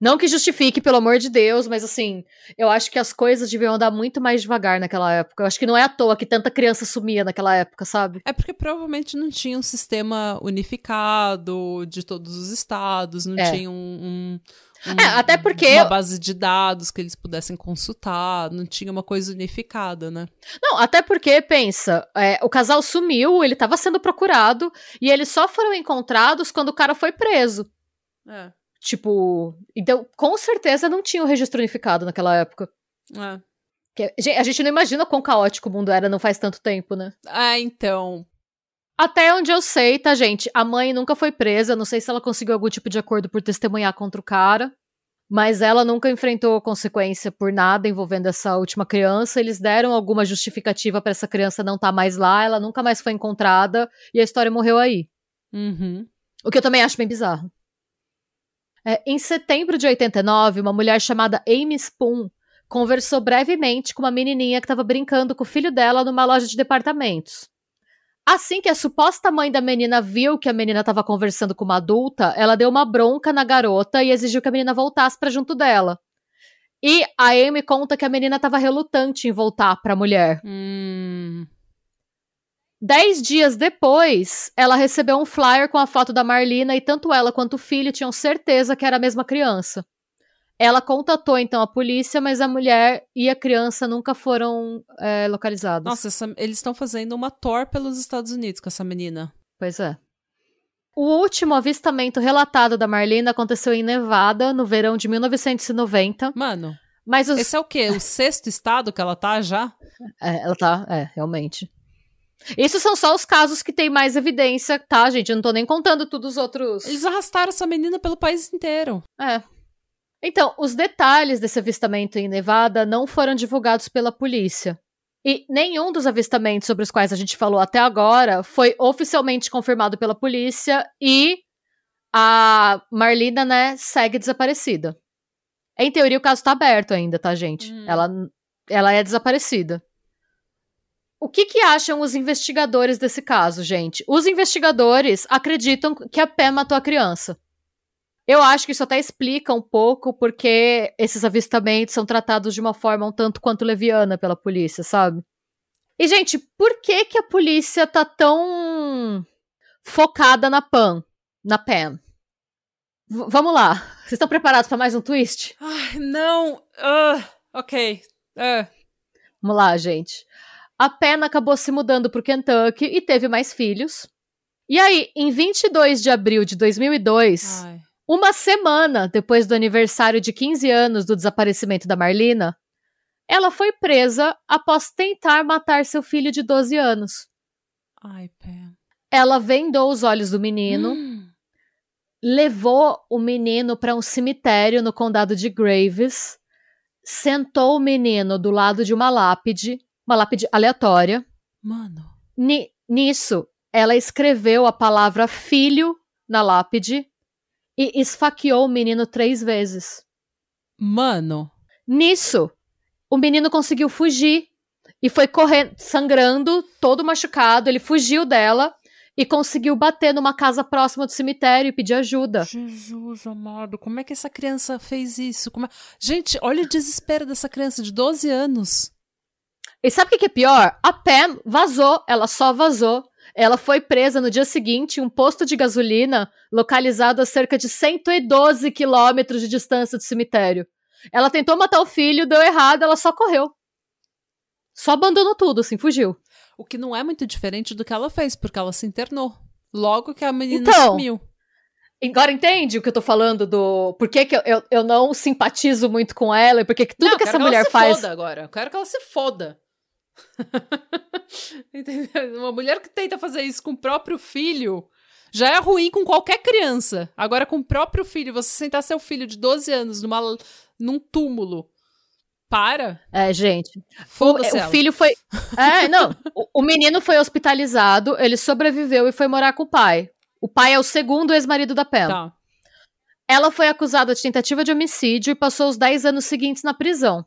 Não que justifique, pelo amor de Deus, mas assim, eu acho que as coisas deviam andar muito mais devagar naquela época. Eu acho que não é à toa que tanta criança sumia naquela época, sabe? É porque provavelmente não tinha um sistema unificado de todos os estados, não É. tinha um, um- um- É, até porque- uma base de dados que eles pudessem consultar, não tinha uma coisa unificada, né? Não, até porque, pensa, é, o casal sumiu, ele tava sendo procurado, e eles só foram encontrados quando o cara foi preso. É. Tipo, então, com certeza não tinha o registro unificado naquela época. É. Que- a gente não imagina quão caótico o mundo era não faz tanto tempo, né? Ah, então. Até onde eu sei, tá, gente? A mãe nunca foi presa. Não sei se ela conseguiu algum tipo de acordo por testemunhar contra o cara. Mas ela nunca enfrentou consequência por nada envolvendo essa última criança. Eles deram alguma justificativa pra essa criança não estar mais lá. Ela nunca mais foi encontrada. E a história morreu aí. Uhum. O que eu também acho bem bizarro. É, em setembro de 89, uma mulher chamada Amy Spoon conversou brevemente com uma menininha que estava brincando com o filho dela numa loja de departamentos. Assim que a suposta mãe da menina viu que a menina estava conversando com uma adulta, ela deu uma bronca na garota e exigiu que a menina voltasse para junto dela. E a Amy conta que a menina estava relutante em voltar para a mulher. Hum. Dez dias depois, ela recebeu um flyer com a foto da Marlina e tanto ela quanto o filho tinham certeza que era a mesma criança. Ela contatou então a polícia, mas a mulher e a criança nunca foram é, localizadas. Nossa, essa- eles estão fazendo uma tour pelos Estados Unidos com essa menina. Pois é. O último avistamento relatado da Marlina aconteceu em Nevada, no verão de 1990. Mano, Mas os... esse é o quê? O sexto estado que ela tá já? É, ela tá, é, realmente. Isso são só os casos que tem mais evidência, tá, gente? Eu não tô nem contando todos os outros. Eles arrastaram essa menina pelo país inteiro. É. Então, os detalhes desse avistamento em Nevada não foram divulgados pela polícia. E nenhum dos avistamentos sobre os quais a gente falou até agora foi oficialmente confirmado pela polícia e a Marlina, né, segue desaparecida. Em teoria, o caso tá aberto ainda, tá, gente? Hum. Ela, ela é desaparecida. O que, que acham os investigadores desse caso, gente? Os investigadores acreditam que a Pé matou a criança. Eu acho que isso até explica um pouco porque esses avistamentos são tratados de uma forma um tanto quanto leviana pela polícia, sabe? E, gente, por que que a polícia tá tão focada na Pam, na Pam? V- vamos lá. Vocês estão preparados para mais um twist? Ai, não. Ah, ok. Ah. Vamos lá, gente. A Pen acabou se mudando pro Kentucky e teve mais filhos. E aí, em 22 de abril de 2002, Ai. Uma semana depois do aniversário de 15 anos do desaparecimento da Marlina, ela foi presa após tentar matar seu filho de 12 anos. Ai, Pam. Ela vendou os olhos do menino, Hum. levou o menino para um cemitério no condado de Graves, sentou o menino do lado de uma lápide, uma lápide aleatória. Mano. Ni- nisso, ela escreveu a palavra filho na lápide e esfaqueou o menino três vezes. Mano. Nisso, o menino conseguiu fugir e foi correndo, sangrando, todo machucado. Ele fugiu dela e conseguiu bater numa casa próxima do cemitério e pedir ajuda. Jesus amado, como é que essa criança fez isso? Como é- Gente, olha o desespero dessa criança de 12 anos. E sabe o que que é pior? A Pam vazou, ela só vazou. Ela foi presa no dia seguinte em um posto de gasolina localizado a cerca de 112 quilômetros de distância do cemitério. Ela tentou matar o filho, deu errado, ela só correu. Só abandonou tudo, assim, fugiu. O que não é muito diferente do que ela fez, porque ela se internou. Logo que a menina Então, sumiu. Agora entende o que eu tô falando do. Por que, que eu, eu, eu não simpatizo muito com ela e por que que tudo Não, que eu essa quero mulher ela se faz. Foda agora. Eu quero que ela se foda. (laughs) Uma mulher que tenta fazer isso com o próprio filho já é ruim com qualquer criança. Agora, com o próprio filho, você sentar seu filho de 12 anos numa, num túmulo. Para. É, gente. Foda-se. O, o filho foi. (laughs) É, não. o, o menino foi hospitalizado, ele sobreviveu e foi morar com o pai. O pai é o segundo ex-marido da Pam. Tá. Ela foi acusada de tentativa de homicídio e passou os 10 anos seguintes na prisão.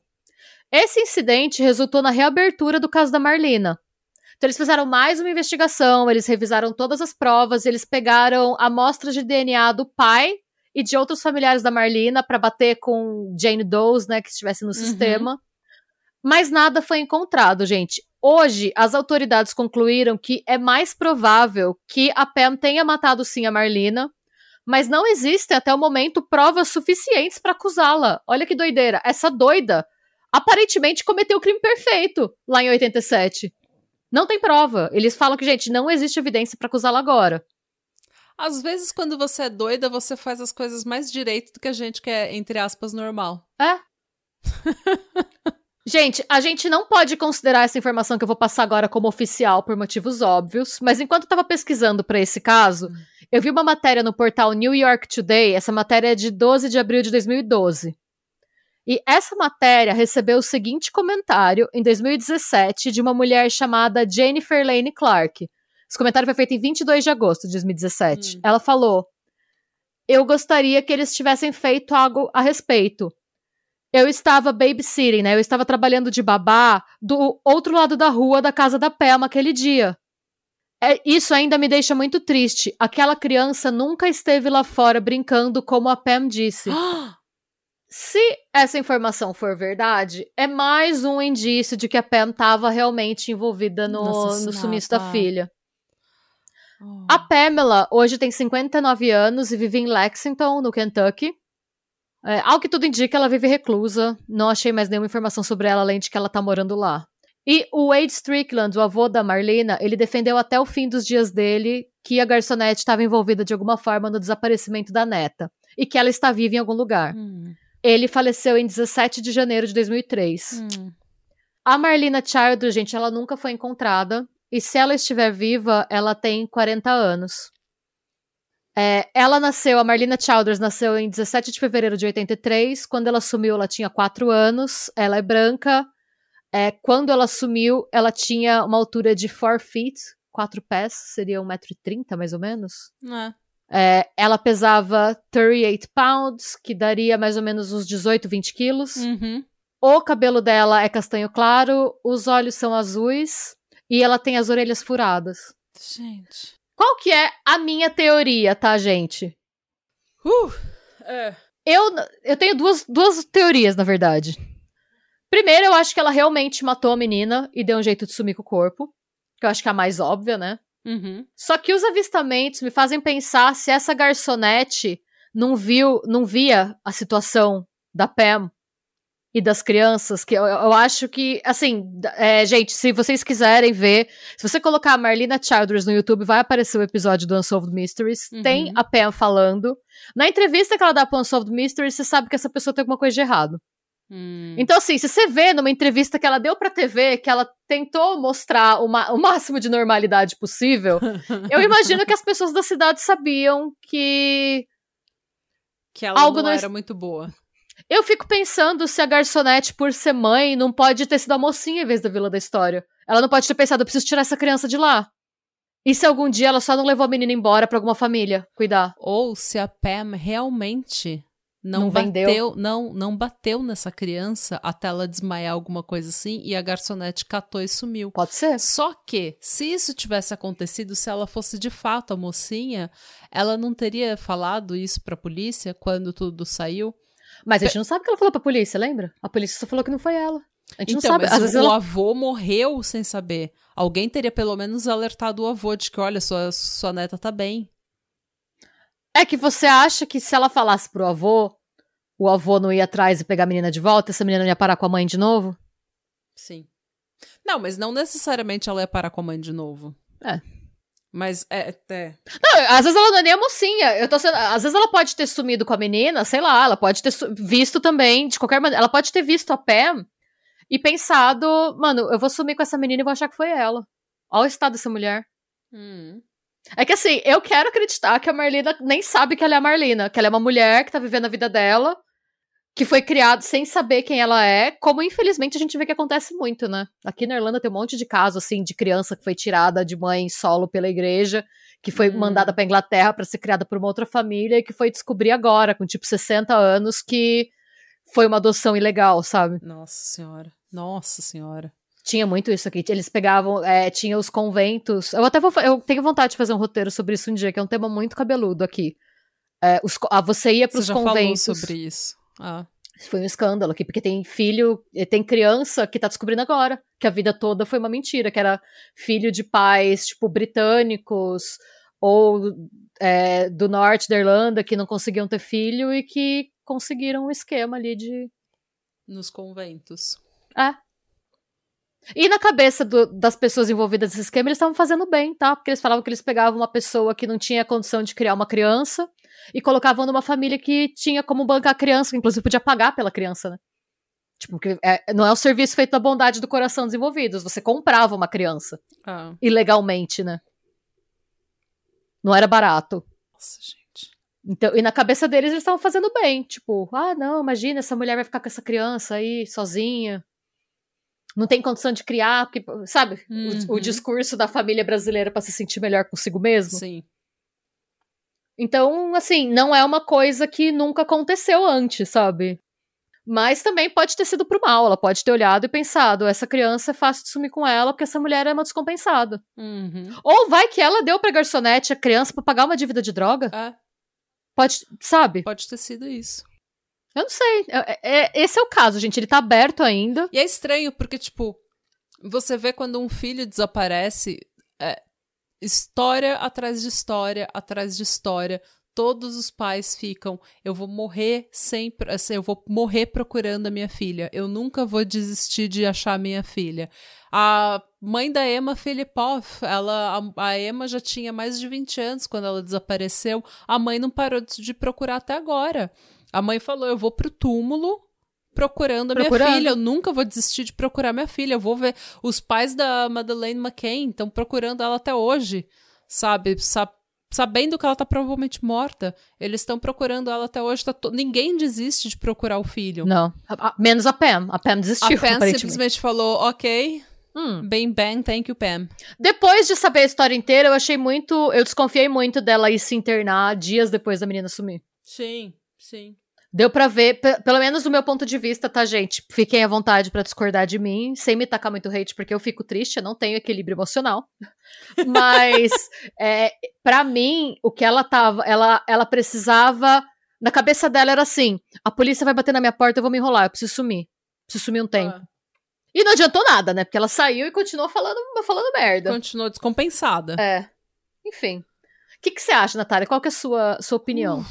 Esse incidente resultou na reabertura do caso da Marlina. Então eles fizeram mais uma investigação, eles revisaram todas as provas, eles pegaram amostras de DNA do pai e de outros familiares da Marlina para bater com Jane Doe's, né, que estivesse no sistema. Mas nada foi encontrado, gente. Hoje, as autoridades concluíram que é mais provável que a Pam tenha matado sim a Marlina, mas não existem até o momento provas suficientes para acusá-la. Olha que doideira. Essa doida aparentemente cometeu o crime perfeito lá em 87. Não tem prova. Eles falam que, gente, não existe evidência para acusá-la agora. Às vezes, quando você é doida, você faz as coisas mais direito do que a gente que é, entre aspas, normal. É. (laughs) gente, a gente não pode considerar essa informação que eu vou passar agora como oficial por motivos óbvios, mas enquanto eu tava pesquisando para esse caso, eu vi uma matéria no portal New York Today, essa matéria é de 12 de abril de 2012. E essa matéria recebeu o seguinte comentário em 2017 de uma mulher chamada Jennifer Lane Clark. Esse comentário foi feito em 22 de agosto de 2017. Hum. Ela falou: Eu gostaria que eles tivessem feito algo a respeito. Eu estava babysitting, né? Eu estava trabalhando de babá do outro lado da rua da casa da Pelma aquele dia. É, isso ainda me deixa muito triste. Aquela criança nunca esteve lá fora brincando como a Pam disse. (gasps) Se essa informação for verdade, é mais um indício de que a Pam estava realmente envolvida no, No sumiço da filha. Oh. A Pamela hoje tem 59 anos e vive em Lexington, no Kentucky. É, ao que tudo indica, ela vive reclusa. Não achei mais nenhuma informação sobre ela, além de que ela tá morando lá. E o Wade Strickland, o avô da Marlena, ele defendeu até o fim dos dias dele que a garçonete estava envolvida de alguma forma no desaparecimento da neta. E que ela está viva em algum lugar. Hum, Ele faleceu em 17 de janeiro de 2003. hum. A Marlena Childers, gente, ela nunca foi encontrada. E se ela estiver viva, ela tem 40 anos. É, ela nasceu, a Marlena Childers nasceu em 17 de fevereiro de 83. Quando ela sumiu, ela tinha 4 anos. Ela é branca. É, quando ela sumiu, ela tinha uma altura de 4 feet, 4 pés, seria 1,30m mais ou menos. É. É, ela pesava 38 pounds, que daria mais ou menos uns 18, 20 quilos. Uhum. O cabelo dela é castanho claro, os olhos são azuis e ela tem as orelhas furadas. Gente. Qual que é a minha teoria, tá, gente? Uh, é. Eu, eu tenho duas, duas teorias, na verdade. Primeiro, eu acho que ela realmente matou a menina e deu um jeito de sumir com o corpo. Que eu acho que é a mais óbvia, né? Uhum. Só que os avistamentos me fazem pensar se essa garçonete não viu, não via a situação da Pam e das crianças, que eu, eu acho que, assim, é, gente, se vocês quiserem ver, se você colocar a Marlena Childers no YouTube, vai aparecer o episódio do Unsolved Mysteries, Uhum. tem a Pam falando. Na entrevista que ela dá pro Unsolved Mysteries, você sabe que essa pessoa tem alguma coisa de errado. Hum. Então, assim, se você vê numa entrevista que ela deu pra TV, que ela tentou mostrar o, ma- o máximo de normalidade possível, (laughs) eu imagino que as pessoas da cidade sabiam que. que ela algo não não era muito boa. Eu fico pensando se a garçonete, por ser mãe, não pode ter sido a mocinha em vez da vila da história. Ela não pode ter pensado, eu preciso tirar essa criança de lá. E se algum dia ela só não levou a menina embora pra alguma família cuidar? Ou se a Pam realmente não, Não vendeu? bateu, não, não bateu nessa criança até ela desmaiar alguma coisa assim e a garçonete catou e sumiu. Pode ser. Só que, se isso tivesse acontecido, se ela fosse de fato a mocinha, ela não teria falado isso pra polícia quando tudo saiu. Mas a gente não sabe o que ela falou pra polícia, lembra? A polícia só falou que não foi ela. A gente Então, não sabe. Às o, vezes o ela... avô morreu sem saber. Alguém teria pelo menos alertado o avô de que, olha, sua, sua neta tá bem. É que você acha que se ela falasse pro avô, o avô não ia atrás e pegar a menina de volta, essa menina não ia parar com a mãe de novo? Sim. Não, mas não necessariamente ela ia parar com a mãe de novo. É. Mas é. é. Não, às vezes ela não é nem a mocinha. Eu tô sendo... Às vezes ela pode ter sumido com a menina, sei lá, ela pode ter visto também, de qualquer maneira. Ela pode ter visto a Pam e pensado, mano, eu vou sumir com essa menina e vou achar que foi ela. Olha o estado dessa mulher. Hum. É que assim, eu quero acreditar que a Marlena nem sabe que ela é a Marlena, que ela é uma mulher que tá vivendo a vida dela, que foi criada sem saber quem ela é, como infelizmente a gente vê que acontece muito, né? Aqui na Irlanda tem um monte de casos assim de criança que foi tirada de mãe solo pela igreja, que foi Hum. mandada pra Inglaterra pra ser criada por uma outra família e que foi descobrir agora, com tipo 60 anos, que foi uma adoção ilegal, sabe? Nossa senhora. Nossa senhora. Tinha muito isso aqui. Eles pegavam, é, tinha os conventos. Eu até vou, eu tenho vontade de fazer um roteiro sobre isso um dia, que é um tema muito cabeludo aqui. É, os ah, você ia pros já conventos. falou sobre isso. Ah. Foi um escândalo aqui, porque tem filho, tem criança que tá descobrindo agora que a vida toda foi uma mentira, que era filho de pais, tipo, britânicos ou é, do norte da Irlanda que não conseguiam ter filho e que conseguiram um esquema ali de. Nos conventos. É. E na cabeça do- das pessoas envolvidas nesse esquema, eles estavam fazendo bem, tá? Porque eles falavam que eles pegavam uma pessoa que não tinha condição de criar uma criança e colocavam numa família que tinha como bancar a criança, que inclusive podia pagar pela criança, né? Tipo, é- não é o serviço feito da bondade do coração desenvolvidos, você comprava uma criança, Ah. ilegalmente, né? Não era barato. Nossa, gente. Então, e na cabeça deles eles estavam fazendo bem, tipo, ah, não, imagina, essa mulher vai ficar com essa criança aí, sozinha. Não tem condição de criar, porque, sabe, o- o, Uhum. discurso da família brasileira pra se sentir melhor consigo mesmo. Sim. Então, assim, não é uma coisa que nunca aconteceu antes, sabe? Mas também pode ter sido pro mal, ela pode ter olhado e pensado, essa criança é fácil de sumir com ela, porque essa mulher é uma descompensada. Uhum. Ou vai que ela deu pra garçonete a criança pra pagar uma dívida de droga? É, Pode, sabe? pode ter sido isso. Eu não sei. É- é- esse é o caso, gente. Ele tá aberto ainda. E é estranho, porque, tipo, você vê quando um filho desaparece, é, história atrás de história, atrás de história. Todos os pais ficam, eu vou morrer sempre, assim, eu vou morrer procurando a minha filha. Eu nunca vou desistir de achar minha filha. A mãe da Emma Filipoff, ela, a, a Emma já tinha mais de 20 anos quando ela desapareceu. A mãe não parou de procurar até agora. A mãe falou, eu vou pro túmulo procurando a minha Procurando. filha. Eu nunca vou desistir de procurar minha filha. Eu vou ver. Os pais da Madeleine McCain estão procurando ela até hoje, sabe? Sa- sabendo que ela tá provavelmente morta. Eles estão procurando ela até hoje. Tá to- Ninguém desiste de procurar o filho. Não. A- a- menos a Pam. A Pam A desistiu, Pam aparentemente. simplesmente falou, ok, Hum. bem bang, thank you, Pam. Depois de saber a história inteira, eu achei muito. Eu desconfiei muito dela ir se internar dias depois da menina sumir. Sim, sim. Deu pra ver, pe- pelo menos do meu ponto de vista, tá, gente? Fiquem à vontade pra discordar de mim, sem me tacar muito hate, porque eu fico triste, eu não tenho equilíbrio emocional. (laughs) Mas, é, para mim, o que ela tava, ela, ela precisava. Na cabeça dela era assim: a polícia vai bater na minha porta, eu vou me enrolar, eu preciso sumir. Preciso sumir um tempo. Ah, E não adiantou nada, né? Porque ela saiu e continuou falando, falando merda. continuou descompensada. É. Enfim. O que, você acha, Natália? Qual que é a sua, sua opinião?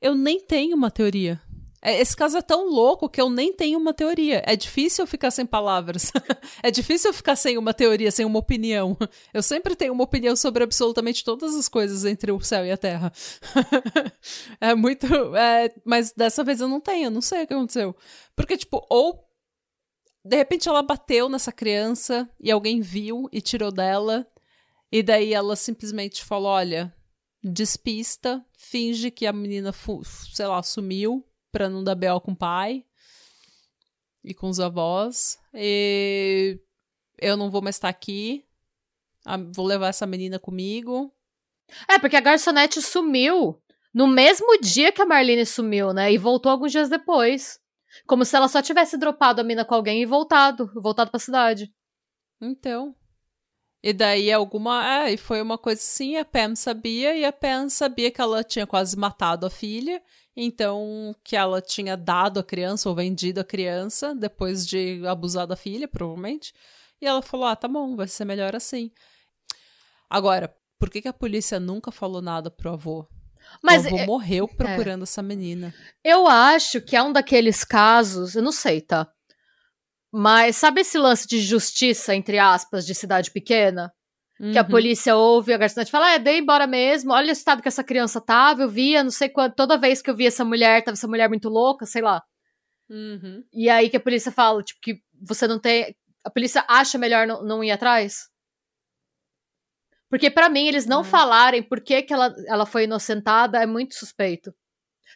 Eu nem tenho uma teoria. É, Esse caso é tão louco que eu nem tenho uma teoria. É difícil ficar sem palavras. (laughs) é difícil ficar sem uma teoria, sem uma opinião. Eu sempre tenho uma opinião sobre absolutamente todas as coisas entre o céu e a terra. (laughs) é muito. é, mas dessa vez eu não tenho, eu não sei o que aconteceu. Porque, tipo, ou. De repente ela bateu nessa criança e alguém viu e tirou dela. E daí ela simplesmente falou: olha, despista, finge que a menina, sei lá, sumiu pra não dar B.O. com o pai e com os avós. E eu não vou mais estar aqui. Ah, Vou levar essa menina comigo. É, porque a garçonete sumiu no mesmo dia que a Marlene sumiu, né? E voltou alguns dias depois. Como se ela só tivesse dropado a mina com alguém e voltado, voltado pra cidade. Então. E daí alguma. É, e foi uma coisa assim, a Pam sabia, e a Pam sabia que ela tinha quase matado a filha. Então, que ela tinha dado a criança ou vendido a criança depois de abusar da filha, provavelmente. E ela falou: ah, tá bom, vai ser melhor assim. Agora, por que, que a polícia nunca falou nada pro avô? Mas o avô é- morreu procurando essa menina. eu acho que é um daqueles casos, eu não sei, tá? Mas sabe esse lance de justiça, entre aspas, de cidade pequena? Que a Uhum. polícia ouve, a garçonete fala, é, dei embora mesmo, olha o estado que essa criança tava, eu via, não sei quanto, toda vez que eu via essa mulher, tava essa mulher muito louca, sei lá. Uhum. E aí que a polícia fala, tipo, que você não tem. A polícia acha melhor não, não ir atrás? Porque para mim, eles não Hum. falarem por que, que ela, ela foi inocentada é muito suspeito.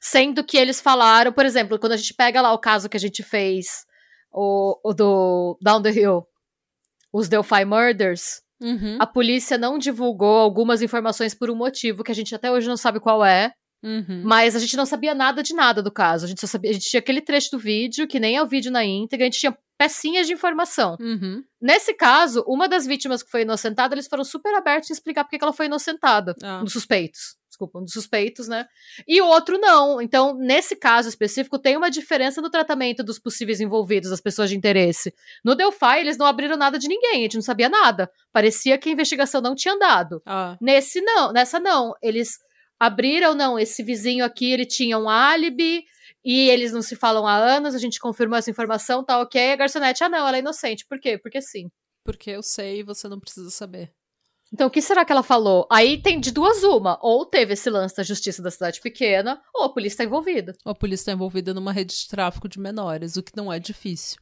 Sendo que eles falaram, por exemplo, quando a gente pega lá o caso que a gente fez, o, o do Down the Hill, os Delphi Murders, Uhum, a polícia não divulgou algumas informações por um motivo que a gente até hoje não sabe qual é, uhum. mas a gente não sabia nada de nada do caso. A gente só sabia, a gente tinha aquele trecho do vídeo, que nem é o vídeo na íntegra, a gente tinha pecinhas de informação. Uhum. Nesse caso, uma das vítimas que foi inocentada, eles foram super abertos em explicar por que que ela foi inocentada. Ah. Dos suspeitos. Desculpa, um dos suspeitos, né? E o outro não. Então, nesse caso específico, tem uma diferença no tratamento dos possíveis envolvidos, das pessoas de interesse. No Delphi, eles não abriram nada de ninguém, a gente não sabia nada. Parecia que a investigação não tinha andado. Ah, Nesse não, nessa não. Eles abriram, não, esse vizinho aqui, ele tinha um álibi e eles não se falam há anos, a gente confirmou essa informação, tá ok. A garçonete, ah não, ela é inocente. Por quê? Porque sim. porque eu sei e você não precisa saber. Então, o que será que ela falou? Aí tem de duas uma. Ou teve esse lance da justiça da cidade pequena, ou a polícia tá envolvida. Ou a polícia está envolvida numa rede de tráfico de menores, o que não é difícil.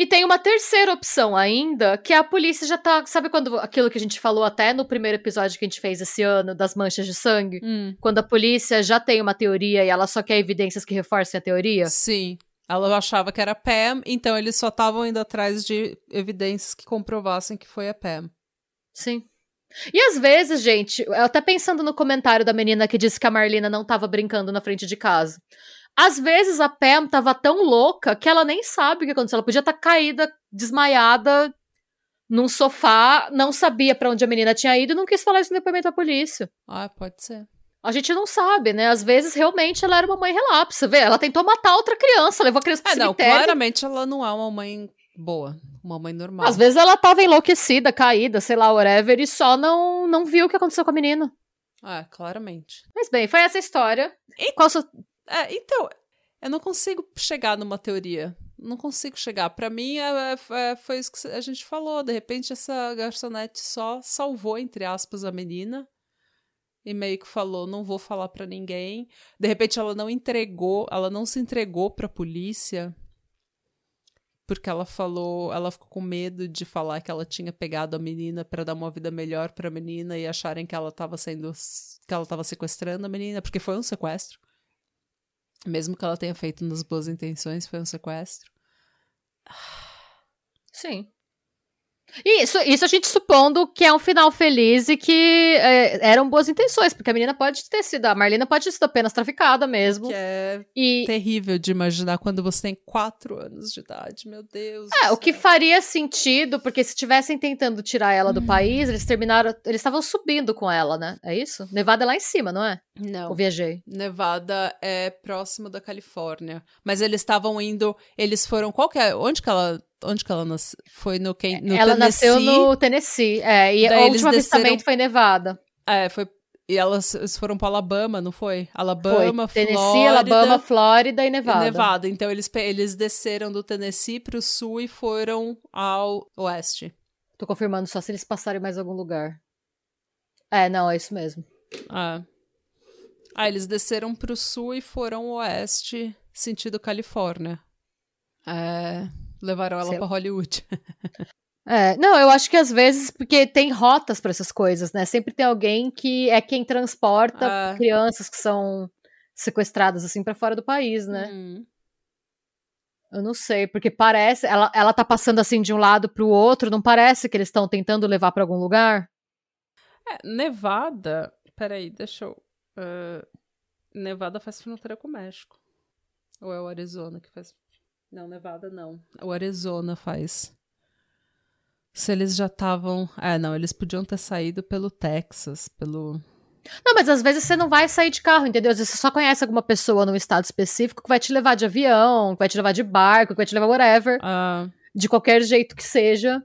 E tem uma terceira opção ainda, que a polícia já tá. Sabe quando aquilo que a gente falou até no primeiro episódio que a gente fez esse ano, das manchas de sangue? Hum, Quando a polícia já tem uma teoria e ela só quer evidências que reforcem a teoria? sim. Ela achava que era Pam, então eles só estavam indo atrás de evidências que comprovassem que foi a Pam. Sim. E às vezes, gente, eu até pensando no comentário da menina que disse que a Marlina não tava brincando na frente de casa. Às vezes a Pam tava tão louca que ela nem sabe o que aconteceu. Ela podia estar caída, desmaiada num sofá, não sabia pra onde a menina tinha ido e não quis falar isso no depoimento à polícia. Ah, pode ser. A gente não sabe, né? Às vezes realmente ela era uma mãe relapsa. Vê, ela tentou matar outra criança, levou a criança pro É, não, cemitério. claramente ela não é uma mãe boa, uma mãe normal. Às vezes ela tava enlouquecida, caída, sei lá, whatever, e só não, não viu o que aconteceu com a menina. É, claramente. Mas bem, foi essa história. E- Qual sua... É, então, eu não consigo chegar numa teoria. Não consigo chegar. Pra mim, é, é- é- foi isso que a gente falou. De repente, essa garçonete só salvou, entre aspas, a menina. E meio que falou, não vou falar pra ninguém. De repente, ela não entregou, ela não se entregou pra polícia. Porque ela falou, ela ficou com medo de falar que ela tinha pegado a menina pra dar uma vida melhor pra menina e acharem que ela tava sendo que ela tava sequestrando a menina, porque foi um sequestro. Mesmo que ela tenha feito nas boas intenções, foi um sequestro. Sim. Isso, isso a gente supondo que é um final feliz e que é, eram boas intenções, porque a menina pode ter sido, a Marlena pode ter sido apenas traficada mesmo. Que é E terrível de imaginar quando você tem quatro anos de idade, meu Deus. é, o que faria sentido, porque se estivessem tentando tirar ela Hum. do país, eles terminaram, eles estavam subindo com ela, né? É isso? Nevada é lá em cima, não é? Não. Eu viajei. Nevada é próximo da Califórnia. Mas eles estavam indo. Eles foram. Qual que é? Onde que ela. Onde que ela nasceu? Foi no, quem, no ela Tennessee. nasceu no Tennessee, é, e Daí o último desceram- avistamento foi em Nevada. É, foi. E elas foram para Alabama, não foi? Alabama, foi Tennessee, Flórida. Alabama, Flórida e Nevada. E Nevada. Então eles, eles desceram do Tennessee pro sul e foram ao oeste. Tô confirmando só se eles passarem mais algum lugar. É, não, é isso mesmo. Ah. Ah, eles desceram pro sul e foram oeste, sentido Califórnia. É, levaram ela pra Hollywood. (laughs) É, não, eu acho que às vezes, porque tem rotas pra essas coisas, né? Sempre tem alguém que é quem transporta Ah. crianças que são sequestradas assim pra fora do país, né? Hum. Eu não sei, porque parece, ela, ela tá passando assim de um lado pro outro, não parece que eles estão tentando levar pra algum lugar? É, Nevada. Peraí, deixa eu. Ah, Nevada faz fronteira com o México. Ou é o Arizona que faz. Não, Nevada não. O Arizona faz. Se eles já estavam. É, não, eles podiam ter saído pelo Texas, pelo. Não, mas às vezes você não vai sair de carro, entendeu? Às vezes você só conhece alguma pessoa num estado específico que vai te levar de avião, que vai te levar de barco, que vai te levar whatever. Ah, de qualquer jeito que seja,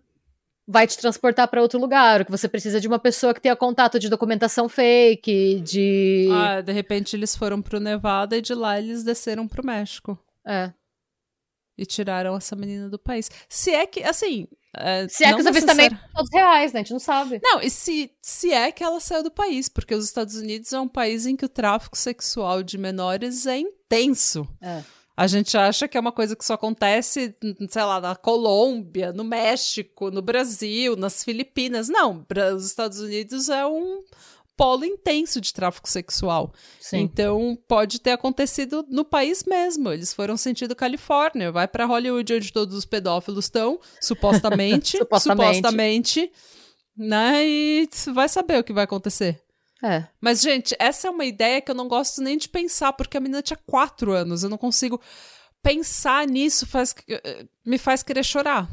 vai te transportar para outro lugar. O que você precisa de uma pessoa que tenha contato de documentação fake, de. ah, de repente eles foram pro Nevada e de lá eles desceram pro México. É. E tiraram essa menina do país. Se é que, assim. é, Se é que os avistamentos são todos reais, né? A gente não sabe. Não, e se, se é que ela saiu do país, porque os Estados Unidos é um país em que o tráfico sexual de menores é intenso. É. A gente acha que é uma coisa que só acontece, sei lá, na Colômbia, no México, no Brasil, nas Filipinas. Não, os Estados Unidos é um polo intenso de tráfico sexual. Sim. Então, pode ter acontecido no país mesmo. Eles foram sentido Califórnia. Vai para Hollywood, onde todos os pedófilos estão, supostamente. (laughs) supostamente. supostamente. Né? E vai saber o que vai acontecer. É. Mas, gente, essa é uma ideia que eu não gosto nem de pensar, porque a menina tinha quatro anos. Eu não consigo pensar nisso, faz, me faz querer chorar.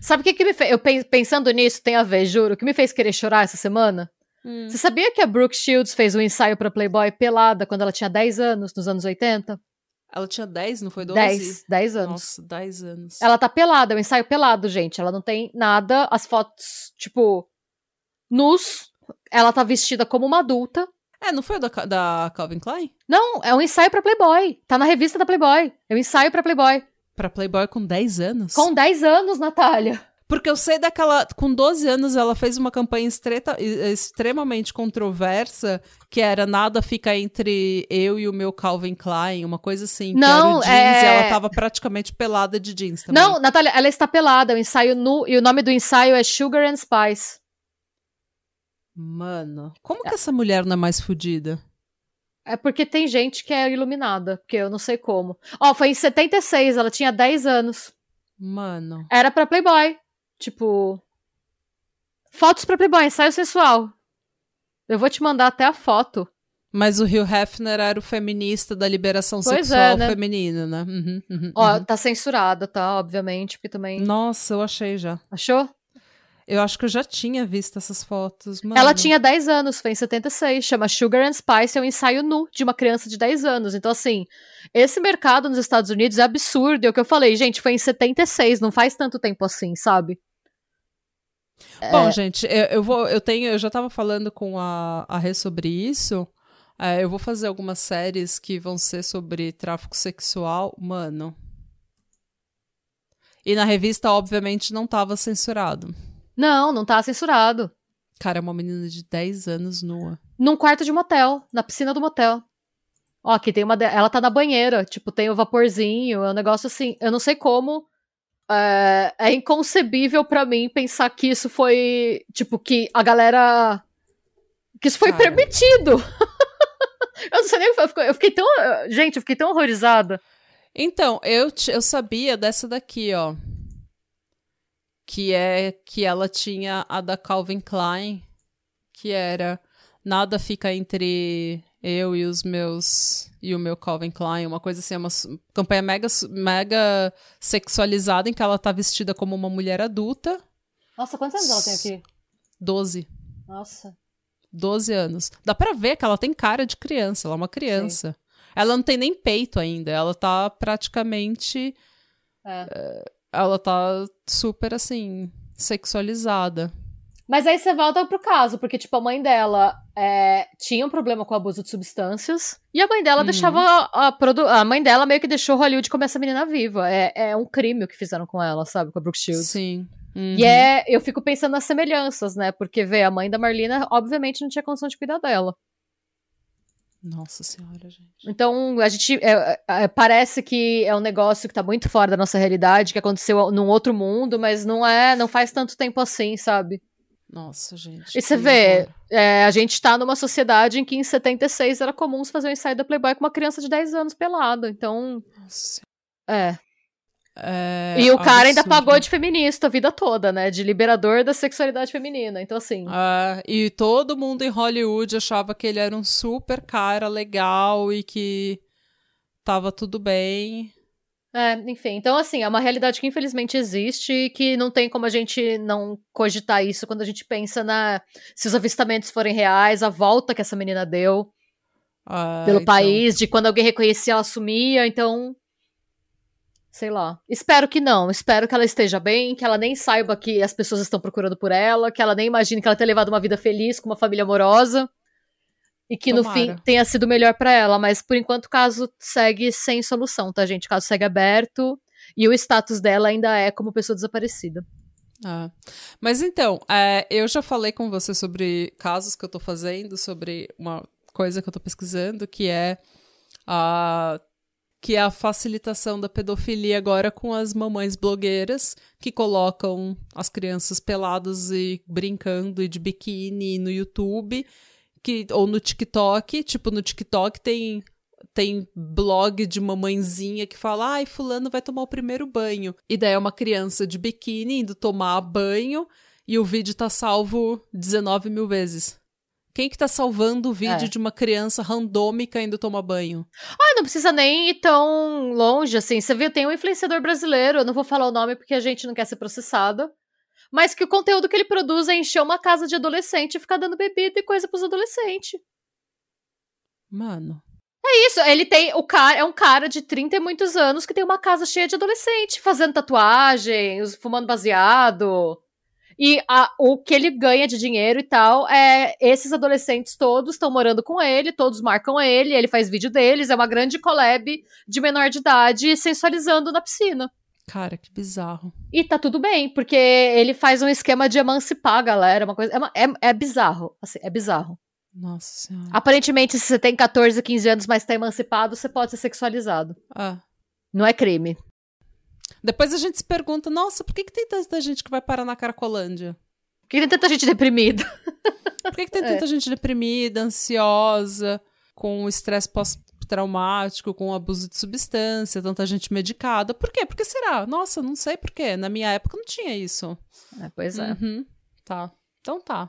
Sabe o que, que me fez? Eu pensando nisso, tem a ver, juro. O que me fez querer chorar essa semana? Hum. Você sabia que a Brooke Shields fez um ensaio para Playboy pelada quando ela tinha 10 anos, nos anos 80? Ela tinha 10, não foi 12? 10, 10 anos. Nossa, 10 anos. Ela tá pelada, é um ensaio pelado, gente. Ela não tem nada, as fotos, tipo, nus, ela tá vestida como uma adulta. É, não foi da, da Calvin Klein? Não, é um ensaio para Playboy. Tá na revista da Playboy. É um ensaio para Playboy. Pra Playboy com 10 anos? Com 10 anos, Natália. Porque eu sei daquela. Com 12 anos, ela fez uma campanha estreta, extremamente controversa, que era nada fica entre eu e o meu Calvin Klein, uma coisa assim. Não, que era jeans, é... e ela tava praticamente pelada de jeans também. Não, Natália, ela está pelada, o ensaio nu, e o nome do ensaio é Sugar and Spice. Mano, como que essa mulher não é mais fodida? É porque tem gente que é iluminada, porque eu não sei como. Ó, foi em 76, ela tinha 10 anos. Mano. Era pra Playboy. Tipo. Fotos pra Playboy, ensaio sensual. Eu vou te mandar até a foto. Mas o Hugh Hefner era o feminista da liberação pois sexual é, né? feminina, né? Uhum, uhum, Ó, uhum. tá censurada, tá? Obviamente, porque também. Nossa, eu achei já. Achou? Eu acho que eu já tinha visto essas fotos. Mano. Ela tinha 10 anos, foi em 76. Chama Sugar and Spice, é um ensaio nu de uma criança de 10 anos. Então, assim, esse mercado nos Estados Unidos é absurdo. É o que eu falei, gente, foi em 76, não faz tanto tempo assim, sabe? Bom, é... gente, eu, eu, vou, eu tenho, eu já tava falando com a, a Rê sobre isso. É, eu vou fazer algumas séries que vão ser sobre tráfico sexual, mano. E na revista, obviamente, não tava censurado. Não, não tá censurado. Cara, é uma menina de 10 anos nua. Num quarto de motel, na piscina do motel. Ó, aqui tem uma. Ela tá na banheira, tipo, tem o vaporzinho, é um negócio assim. Eu não sei como. É, é inconcebível para mim pensar que isso foi. Tipo, que a galera. Que isso foi Cara. permitido. (laughs) eu não sei nem. Eu fiquei tão. Gente, eu fiquei tão horrorizada. Então, eu, eu sabia dessa daqui, ó que é que ela tinha a da Calvin Klein, que era nada fica entre eu e os meus e o meu Calvin Klein, uma coisa assim, é uma campanha mega mega sexualizada em que ela tá vestida como uma mulher adulta. Nossa, quantos anos ela tem aqui? Doze. Nossa. Doze anos. Dá pra ver que ela tem cara de criança, ela é uma criança. Sim. Ela não tem nem peito ainda, ela tá praticamente. É. Ela tá super assim, sexualizada. Mas aí você volta pro caso, porque, tipo, a mãe dela é, tinha um problema com abuso de substâncias, e a mãe dela uhum. deixava. A, a, a, mãe dela meio que deixou Hollywood comer essa menina viva. É, é um crime o que fizeram com ela, sabe? Com a Brooke Shields. Sim. Uhum. E é. Eu fico pensando nas semelhanças, né? Porque, vê, a mãe da Marlina, obviamente, não tinha condição de cuidar dela. Nossa senhora, gente. Então, a gente. É, é, parece que é um negócio que tá muito fora da nossa realidade, que aconteceu num outro mundo, mas não é. Não faz tanto tempo assim, sabe? Nossa, gente. E você vê, é, a gente tá numa sociedade em que em 76 era comum se fazer um ensaio da Playboy com uma criança de 10 anos pelada. Então. Nossa. É. É, e o cara ainda pagou de feminista a vida toda, né? De liberador da sexualidade feminina. Então, assim. É, e todo mundo em Hollywood achava que ele era um super cara legal e que tava tudo bem. É, enfim. Então, assim, é uma realidade que infelizmente existe e que não tem como a gente não cogitar isso quando a gente pensa na. Se os avistamentos forem reais, a volta que essa menina deu ah, pelo então... país, de quando alguém reconhecia, ela sumia. Então sei lá. Espero que não. Espero que ela esteja bem, que ela nem saiba que as pessoas estão procurando por ela, que ela nem imagine que ela tenha levado uma vida feliz com uma família amorosa. E que Tomara. no fim tenha sido melhor para ela. Mas por enquanto o caso segue sem solução, tá, gente? O caso segue aberto. E o status dela ainda é como pessoa desaparecida. Ah. Mas então, é, eu já falei com você sobre casos que eu tô fazendo, sobre uma coisa que eu tô pesquisando, que é a que é a facilitação da pedofilia agora com as mamães blogueiras que colocam as crianças peladas e brincando e de biquíni no YouTube, que ou no TikTok, tipo no TikTok tem tem blog de mamãezinha que fala: ai, fulano vai tomar o primeiro banho. E daí é uma criança de biquíni indo tomar banho e o vídeo tá salvo 19 mil vezes. Quem que tá salvando o vídeo é. de uma criança randômica indo tomar banho? Ah, não precisa nem ir tão longe, assim. Você viu, tem um influenciador brasileiro, eu não vou falar o nome porque a gente não quer ser processado. Mas que o conteúdo que ele produz é encher uma casa de adolescente e ficar dando bebida e coisa pros adolescentes. Mano. É isso, ele tem. O cara é um cara de 30 e muitos anos que tem uma casa cheia de adolescente, fazendo tatuagens, fumando baseado. E a, o que ele ganha de dinheiro e tal é esses adolescentes todos estão morando com ele, todos marcam ele, ele faz vídeo deles, é uma grande collab de menor de idade sensualizando na piscina. Cara, que bizarro. E tá tudo bem, porque ele faz um esquema de emancipar a galera, uma coisa. É, é, é bizarro. Assim, é bizarro. Nossa senhora. Aparentemente, se você tem 14, 15 anos, mas tá emancipado, você pode ser sexualizado. Ah. Não é crime. Depois a gente se pergunta, nossa, por que, que tem tanta gente que vai parar na Caracolândia? Por que tem tanta gente deprimida? (laughs) Por que, que tem tanta é. gente deprimida, ansiosa, com estresse pós-traumático, com abuso de substância, tanta gente medicada? Por quê? Por que será? Nossa, não sei por quê. Na minha época não tinha isso. É, pois é. Uhum. Tá. Então tá.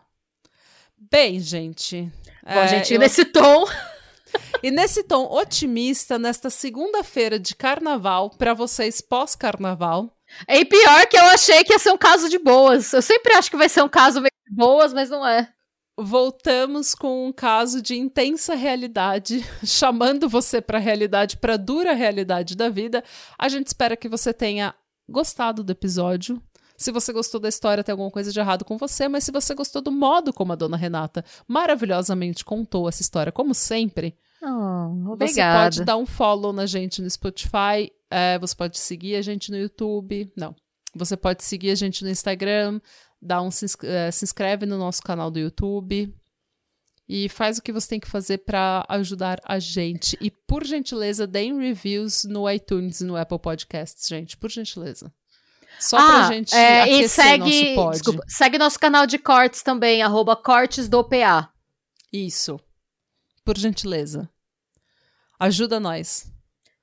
Bem, gente. Bom, é, gente, eu... nesse tom. E nesse tom otimista, nesta segunda-feira de carnaval, para vocês pós-carnaval. É pior que eu achei que ia ser um caso de boas. Eu sempre acho que vai ser um caso de boas, mas não é. Voltamos com um caso de intensa realidade, (laughs) chamando você para a realidade, para a dura realidade da vida. A gente espera que você tenha gostado do episódio. Se você gostou da história, tem alguma coisa de errado com você, mas se você gostou do modo como a dona Renata maravilhosamente contou essa história, como sempre, oh, você pode dar um follow na gente no Spotify, é, você pode seguir a gente no YouTube. Não. Você pode seguir a gente no Instagram, dá um, se, é, se inscreve no nosso canal do YouTube. E faz o que você tem que fazer para ajudar a gente. E, por gentileza, deem reviews no iTunes e no Apple Podcasts, gente. Por gentileza. Só ah, pra gente é, e segue, nosso Desculpa, segue nosso canal de cortes também, arroba cortes do PA. Isso. Por gentileza. Ajuda nós.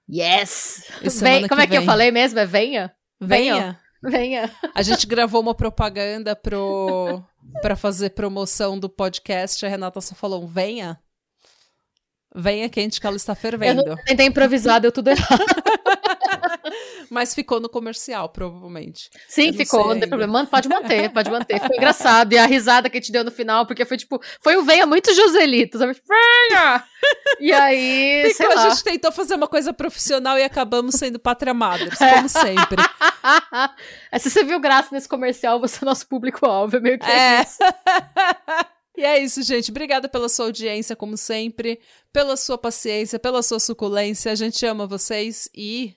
Yes! Vem, como é que vem. eu falei mesmo? É venha? Venha. Venha. A gente gravou uma propaganda pro para fazer promoção do podcast. A Renata só falou: venha. Venha quente que ela está fervendo. Eu não tentei improvisar, deu tudo errado. (laughs) Mas ficou no comercial, provavelmente. Sim, ficou, não tem problema. Mano, pode manter, pode manter. Ficou (laughs) engraçado. E a risada que a gente deu no final, porque foi tipo, foi um venha muito Joselito, sabe? Venha! E aí. Ficou, a gente tentou fazer uma coisa profissional e acabamos sendo Pátria Madres, como sempre. (laughs) Se você viu graça nesse comercial, você é nosso público-alvo, é meio que é. isso. (laughs) E é isso, gente. Obrigada pela sua audiência, como sempre, pela sua paciência, pela sua suculência. A gente ama vocês e